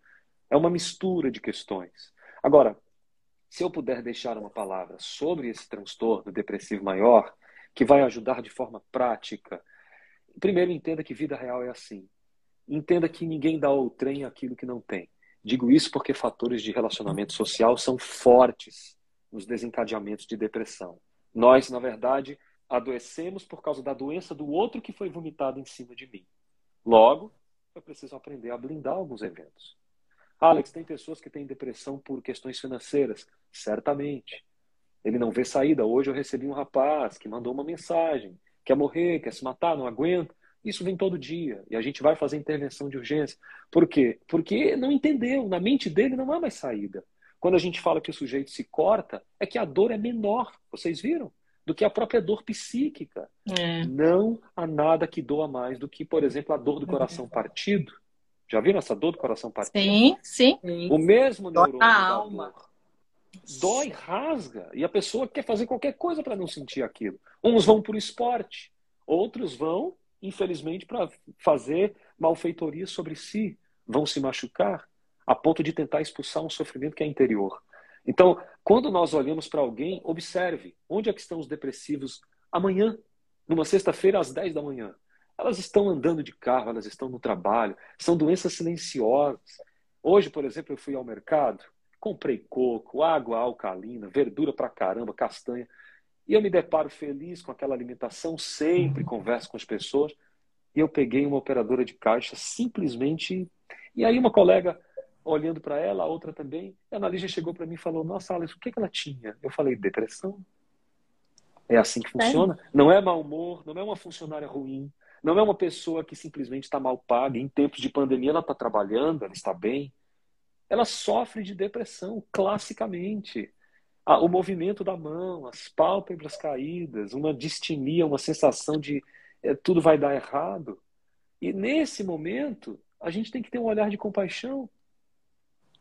É uma mistura de questões. Agora, se eu puder deixar uma palavra sobre esse transtorno depressivo maior, que vai ajudar de forma prática, primeiro entenda que vida real é assim. Entenda que ninguém dá ao trem aquilo que não tem. Digo isso porque fatores de relacionamento social são fortes nos desencadeamentos de depressão. Nós, na verdade, adoecemos por causa da doença do outro que foi vomitado em cima de mim. Logo, eu preciso aprender a blindar alguns eventos. Alex, tem pessoas que têm depressão por questões financeiras? Certamente. Ele não vê saída. Hoje eu recebi um rapaz que mandou uma mensagem: quer morrer, quer se matar, não aguenta. Isso vem todo dia e a gente vai fazer intervenção de urgência. Por quê? Porque não entendeu, na mente dele não há mais saída. Quando a gente fala que o sujeito se corta, é que a dor é menor. Vocês viram? do que a própria dor psíquica. É. Não há nada que doa mais do que, por exemplo, a dor do coração partido. Já viram essa dor do coração partido? Sim, sim. O mesmo neurônio da alma. Dor dói, rasga, e a pessoa quer fazer qualquer coisa para não sentir aquilo. Uns vão por esporte, outros vão, infelizmente, para fazer malfeitoria sobre si, vão se machucar a ponto de tentar expulsar um sofrimento que é interior. Então, quando nós olhamos para alguém, observe onde é que estão os depressivos amanhã, numa sexta-feira às 10 da manhã. Elas estão andando de carro, elas estão no trabalho, são doenças silenciosas. Hoje, por exemplo, eu fui ao mercado, Comprei coco, água alcalina, verdura pra caramba, castanha. E eu me deparo feliz com aquela alimentação, sempre converso com as pessoas. E eu peguei uma operadora de caixa simplesmente. E aí uma colega olhando para ela, a outra também, a analista chegou para mim e falou: Nossa, Alex, o que, que ela tinha? Eu falei: Depressão. É assim que funciona. É. Não é mau humor, não é uma funcionária ruim, não é uma pessoa que simplesmente está mal paga. Em tempos de pandemia, ela está trabalhando, ela está bem ela sofre de depressão, classicamente. O movimento da mão, as pálpebras caídas, uma distimia, uma sensação de é, tudo vai dar errado. E nesse momento, a gente tem que ter um olhar de compaixão.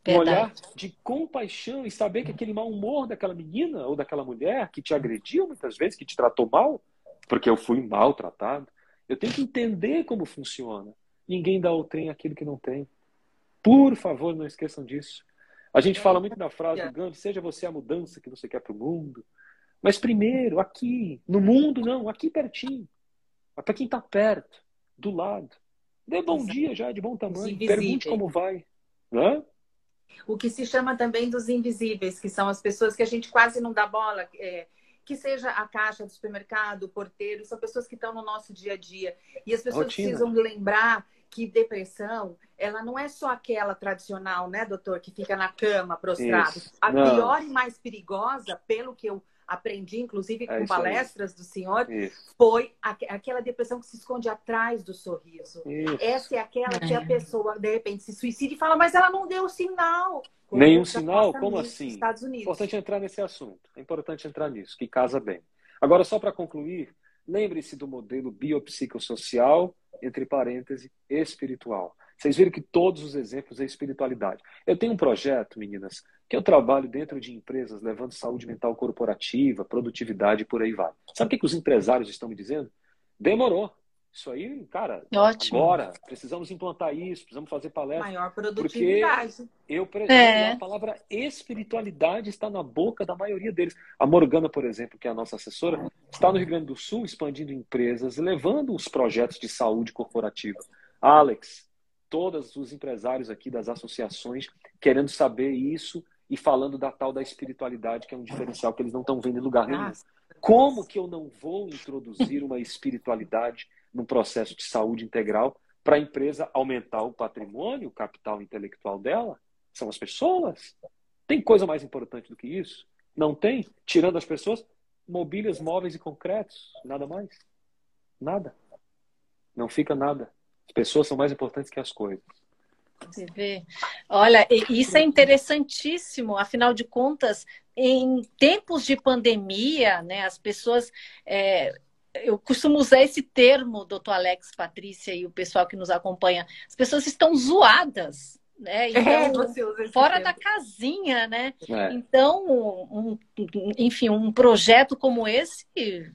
Verdade. Um olhar de compaixão e saber que aquele mau humor daquela menina ou daquela mulher que te agrediu muitas vezes, que te tratou mal, porque eu fui maltratado, eu tenho que entender como funciona. Ninguém dá ao trem aquilo que não tem. Por favor, não esqueçam disso. A gente fala muito da frase do Gandhi, seja você a mudança que você quer para o mundo. Mas primeiro, aqui, no mundo não, aqui pertinho. Para quem está perto, do lado. Dê bom Exato. dia já, de bom tamanho. Pergunte como vai. Né? O que se chama também dos invisíveis, que são as pessoas que a gente quase não dá bola. É, que seja a caixa do supermercado, o porteiro, são pessoas que estão no nosso dia a dia. E as pessoas Rotina. precisam lembrar que depressão, ela não é só aquela tradicional, né, doutor, que fica na cama prostrado. Isso. A não. pior e mais perigosa, pelo que eu aprendi, inclusive é com é palestras aí. do senhor, isso. foi aquela depressão que se esconde atrás do sorriso. Isso. Essa é aquela que a é. pessoa, de repente, se suicida e fala, mas ela não deu sinal. Nenhum sinal? Como assim? Estados Unidos. É importante entrar nesse assunto. É importante entrar nisso, que casa bem. Agora, só para concluir, lembre-se do modelo biopsicossocial entre parênteses, espiritual. Vocês viram que todos os exemplos é espiritualidade. Eu tenho um projeto, meninas, que eu trabalho dentro de empresas levando saúde mental corporativa, produtividade e por aí vai. Sabe o que, que os empresários estão me dizendo? Demorou. Isso aí, cara, Ótimo. agora precisamos implantar isso, precisamos fazer palestra. Maior produtividade. Porque eu preciso, é. a palavra espiritualidade está na boca da maioria deles. A Morgana, por exemplo, que é a nossa assessora, está no Rio Grande do Sul expandindo empresas, levando os projetos de saúde corporativa. Alex, todos os empresários aqui das associações querendo saber isso e falando da tal da espiritualidade, que é um diferencial que eles não estão vendo em lugar nenhum. Como que eu não vou introduzir uma espiritualidade num processo de saúde integral para a empresa aumentar o patrimônio, o capital intelectual dela? São as pessoas. Tem coisa mais importante do que isso? Não tem? Tirando as pessoas, mobílias, móveis e concretos. Nada mais. Nada. Não fica nada. As pessoas são mais importantes que as coisas. Você vê. Olha, isso é interessantíssimo. Afinal de contas, em tempos de pandemia, né, as pessoas é, eu costumo usar esse termo, doutor Alex, Patrícia e o pessoal que nos acompanha. As pessoas estão zoadas, né? É, então, é, fora termo. da casinha, né? É. Então, um, enfim, um projeto como esse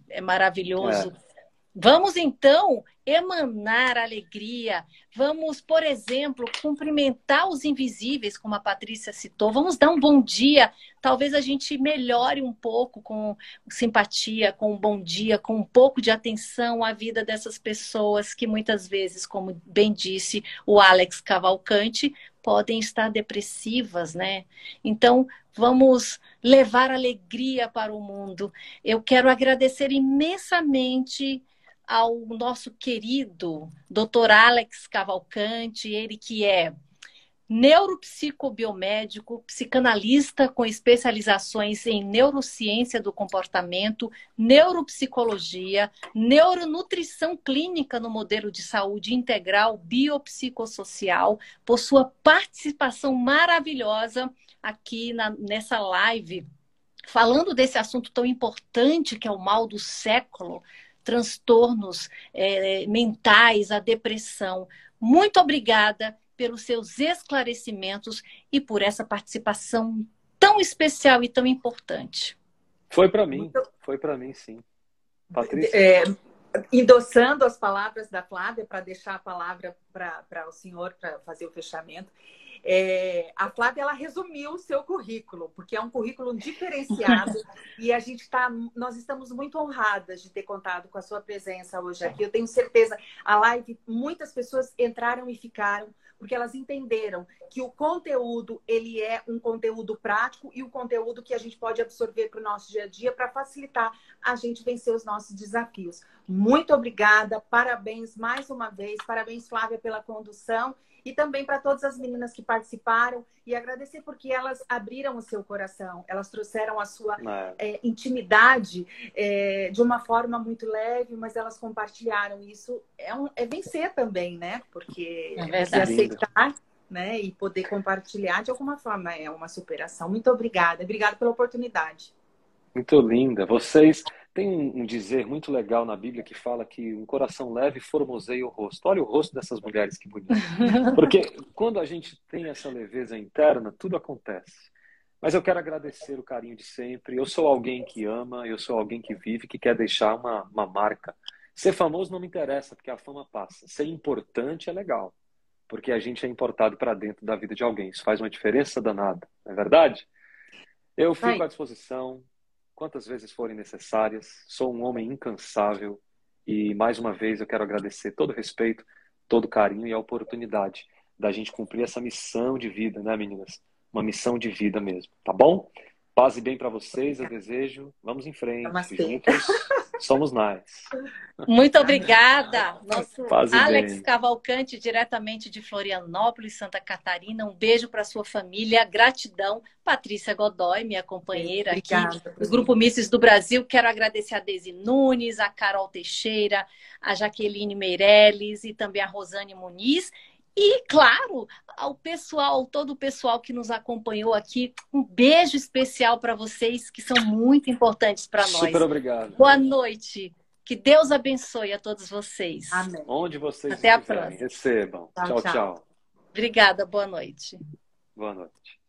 é maravilhoso. É. Vamos então emanar alegria. Vamos, por exemplo, cumprimentar os invisíveis, como a Patrícia citou. Vamos dar um bom dia. Talvez a gente melhore um pouco com simpatia, com um bom dia, com um pouco de atenção à vida dessas pessoas que muitas vezes, como bem disse o Alex Cavalcante, podem estar depressivas, né? Então, vamos levar alegria para o mundo. Eu quero agradecer imensamente ao nosso querido Dr. Alex Cavalcante, ele que é neuropsicobiomédico, psicanalista com especializações em neurociência do comportamento, neuropsicologia, neuronutrição clínica no modelo de saúde integral biopsicossocial, por sua participação maravilhosa aqui na, nessa live falando desse assunto tão importante que é o mal do século, transtornos é, mentais, a depressão. Muito obrigada pelos seus esclarecimentos e por essa participação tão especial e tão importante. Foi para mim, foi para mim, sim. Patrícia. É, endossando as palavras da Flávia, para deixar a palavra para o senhor para fazer o fechamento. É, a Flávia ela resumiu o seu currículo, porque é um currículo diferenciado e a gente está, nós estamos muito honradas de ter contado com a sua presença hoje aqui. Eu tenho certeza, a live, muitas pessoas entraram e ficaram porque elas entenderam que o conteúdo ele é um conteúdo prático e o conteúdo que a gente pode absorver para o nosso dia a dia para facilitar a gente vencer os nossos desafios. Muito obrigada, parabéns mais uma vez, parabéns Flávia pela condução e também para todas as meninas que participaram e agradecer porque elas abriram o seu coração, elas trouxeram a sua é, intimidade é, de uma forma muito leve, mas elas compartilharam isso. É, um, é vencer também, né? Porque é se aceitar né? e poder compartilhar de alguma forma é uma superação. Muito obrigada, obrigada pela oportunidade. Muito linda. Vocês tem um dizer muito legal na Bíblia que fala que um coração leve formoseia o rosto. Olha o rosto dessas mulheres que bonito. Porque quando a gente tem essa leveza interna, tudo acontece. Mas eu quero agradecer o carinho de sempre. Eu sou alguém que ama, eu sou alguém que vive, que quer deixar uma, uma marca. Ser famoso não me interessa, porque a fama passa. Ser importante é legal, porque a gente é importado para dentro da vida de alguém. Isso faz uma diferença danada, não é verdade? Eu fico à disposição quantas vezes forem necessárias. Sou um homem incansável e, mais uma vez, eu quero agradecer todo o respeito, todo o carinho e a oportunidade da gente cumprir essa missão de vida, né, meninas? Uma missão de vida mesmo, tá bom? Paz e bem para vocês, eu desejo. Vamos em frente. Juntos somos nós. Muito obrigada. Nosso Alex bem. Cavalcante, diretamente de Florianópolis, Santa Catarina. Um beijo para sua família. Gratidão. Patrícia Godoy, minha companheira Obrigada. aqui do Grupo Misses do Brasil. Quero agradecer a Desi Nunes, a Carol Teixeira, a Jaqueline Meirelles e também a Rosane Muniz. E, claro, ao pessoal, todo o pessoal que nos acompanhou aqui, um beijo especial para vocês, que são muito importantes para nós. Super obrigado. Boa noite. Que Deus abençoe a todos vocês. Amém. Onde vocês Até a próxima. Recebam. tchau. tchau. tchau. Obrigada, boa noite. Boa noite.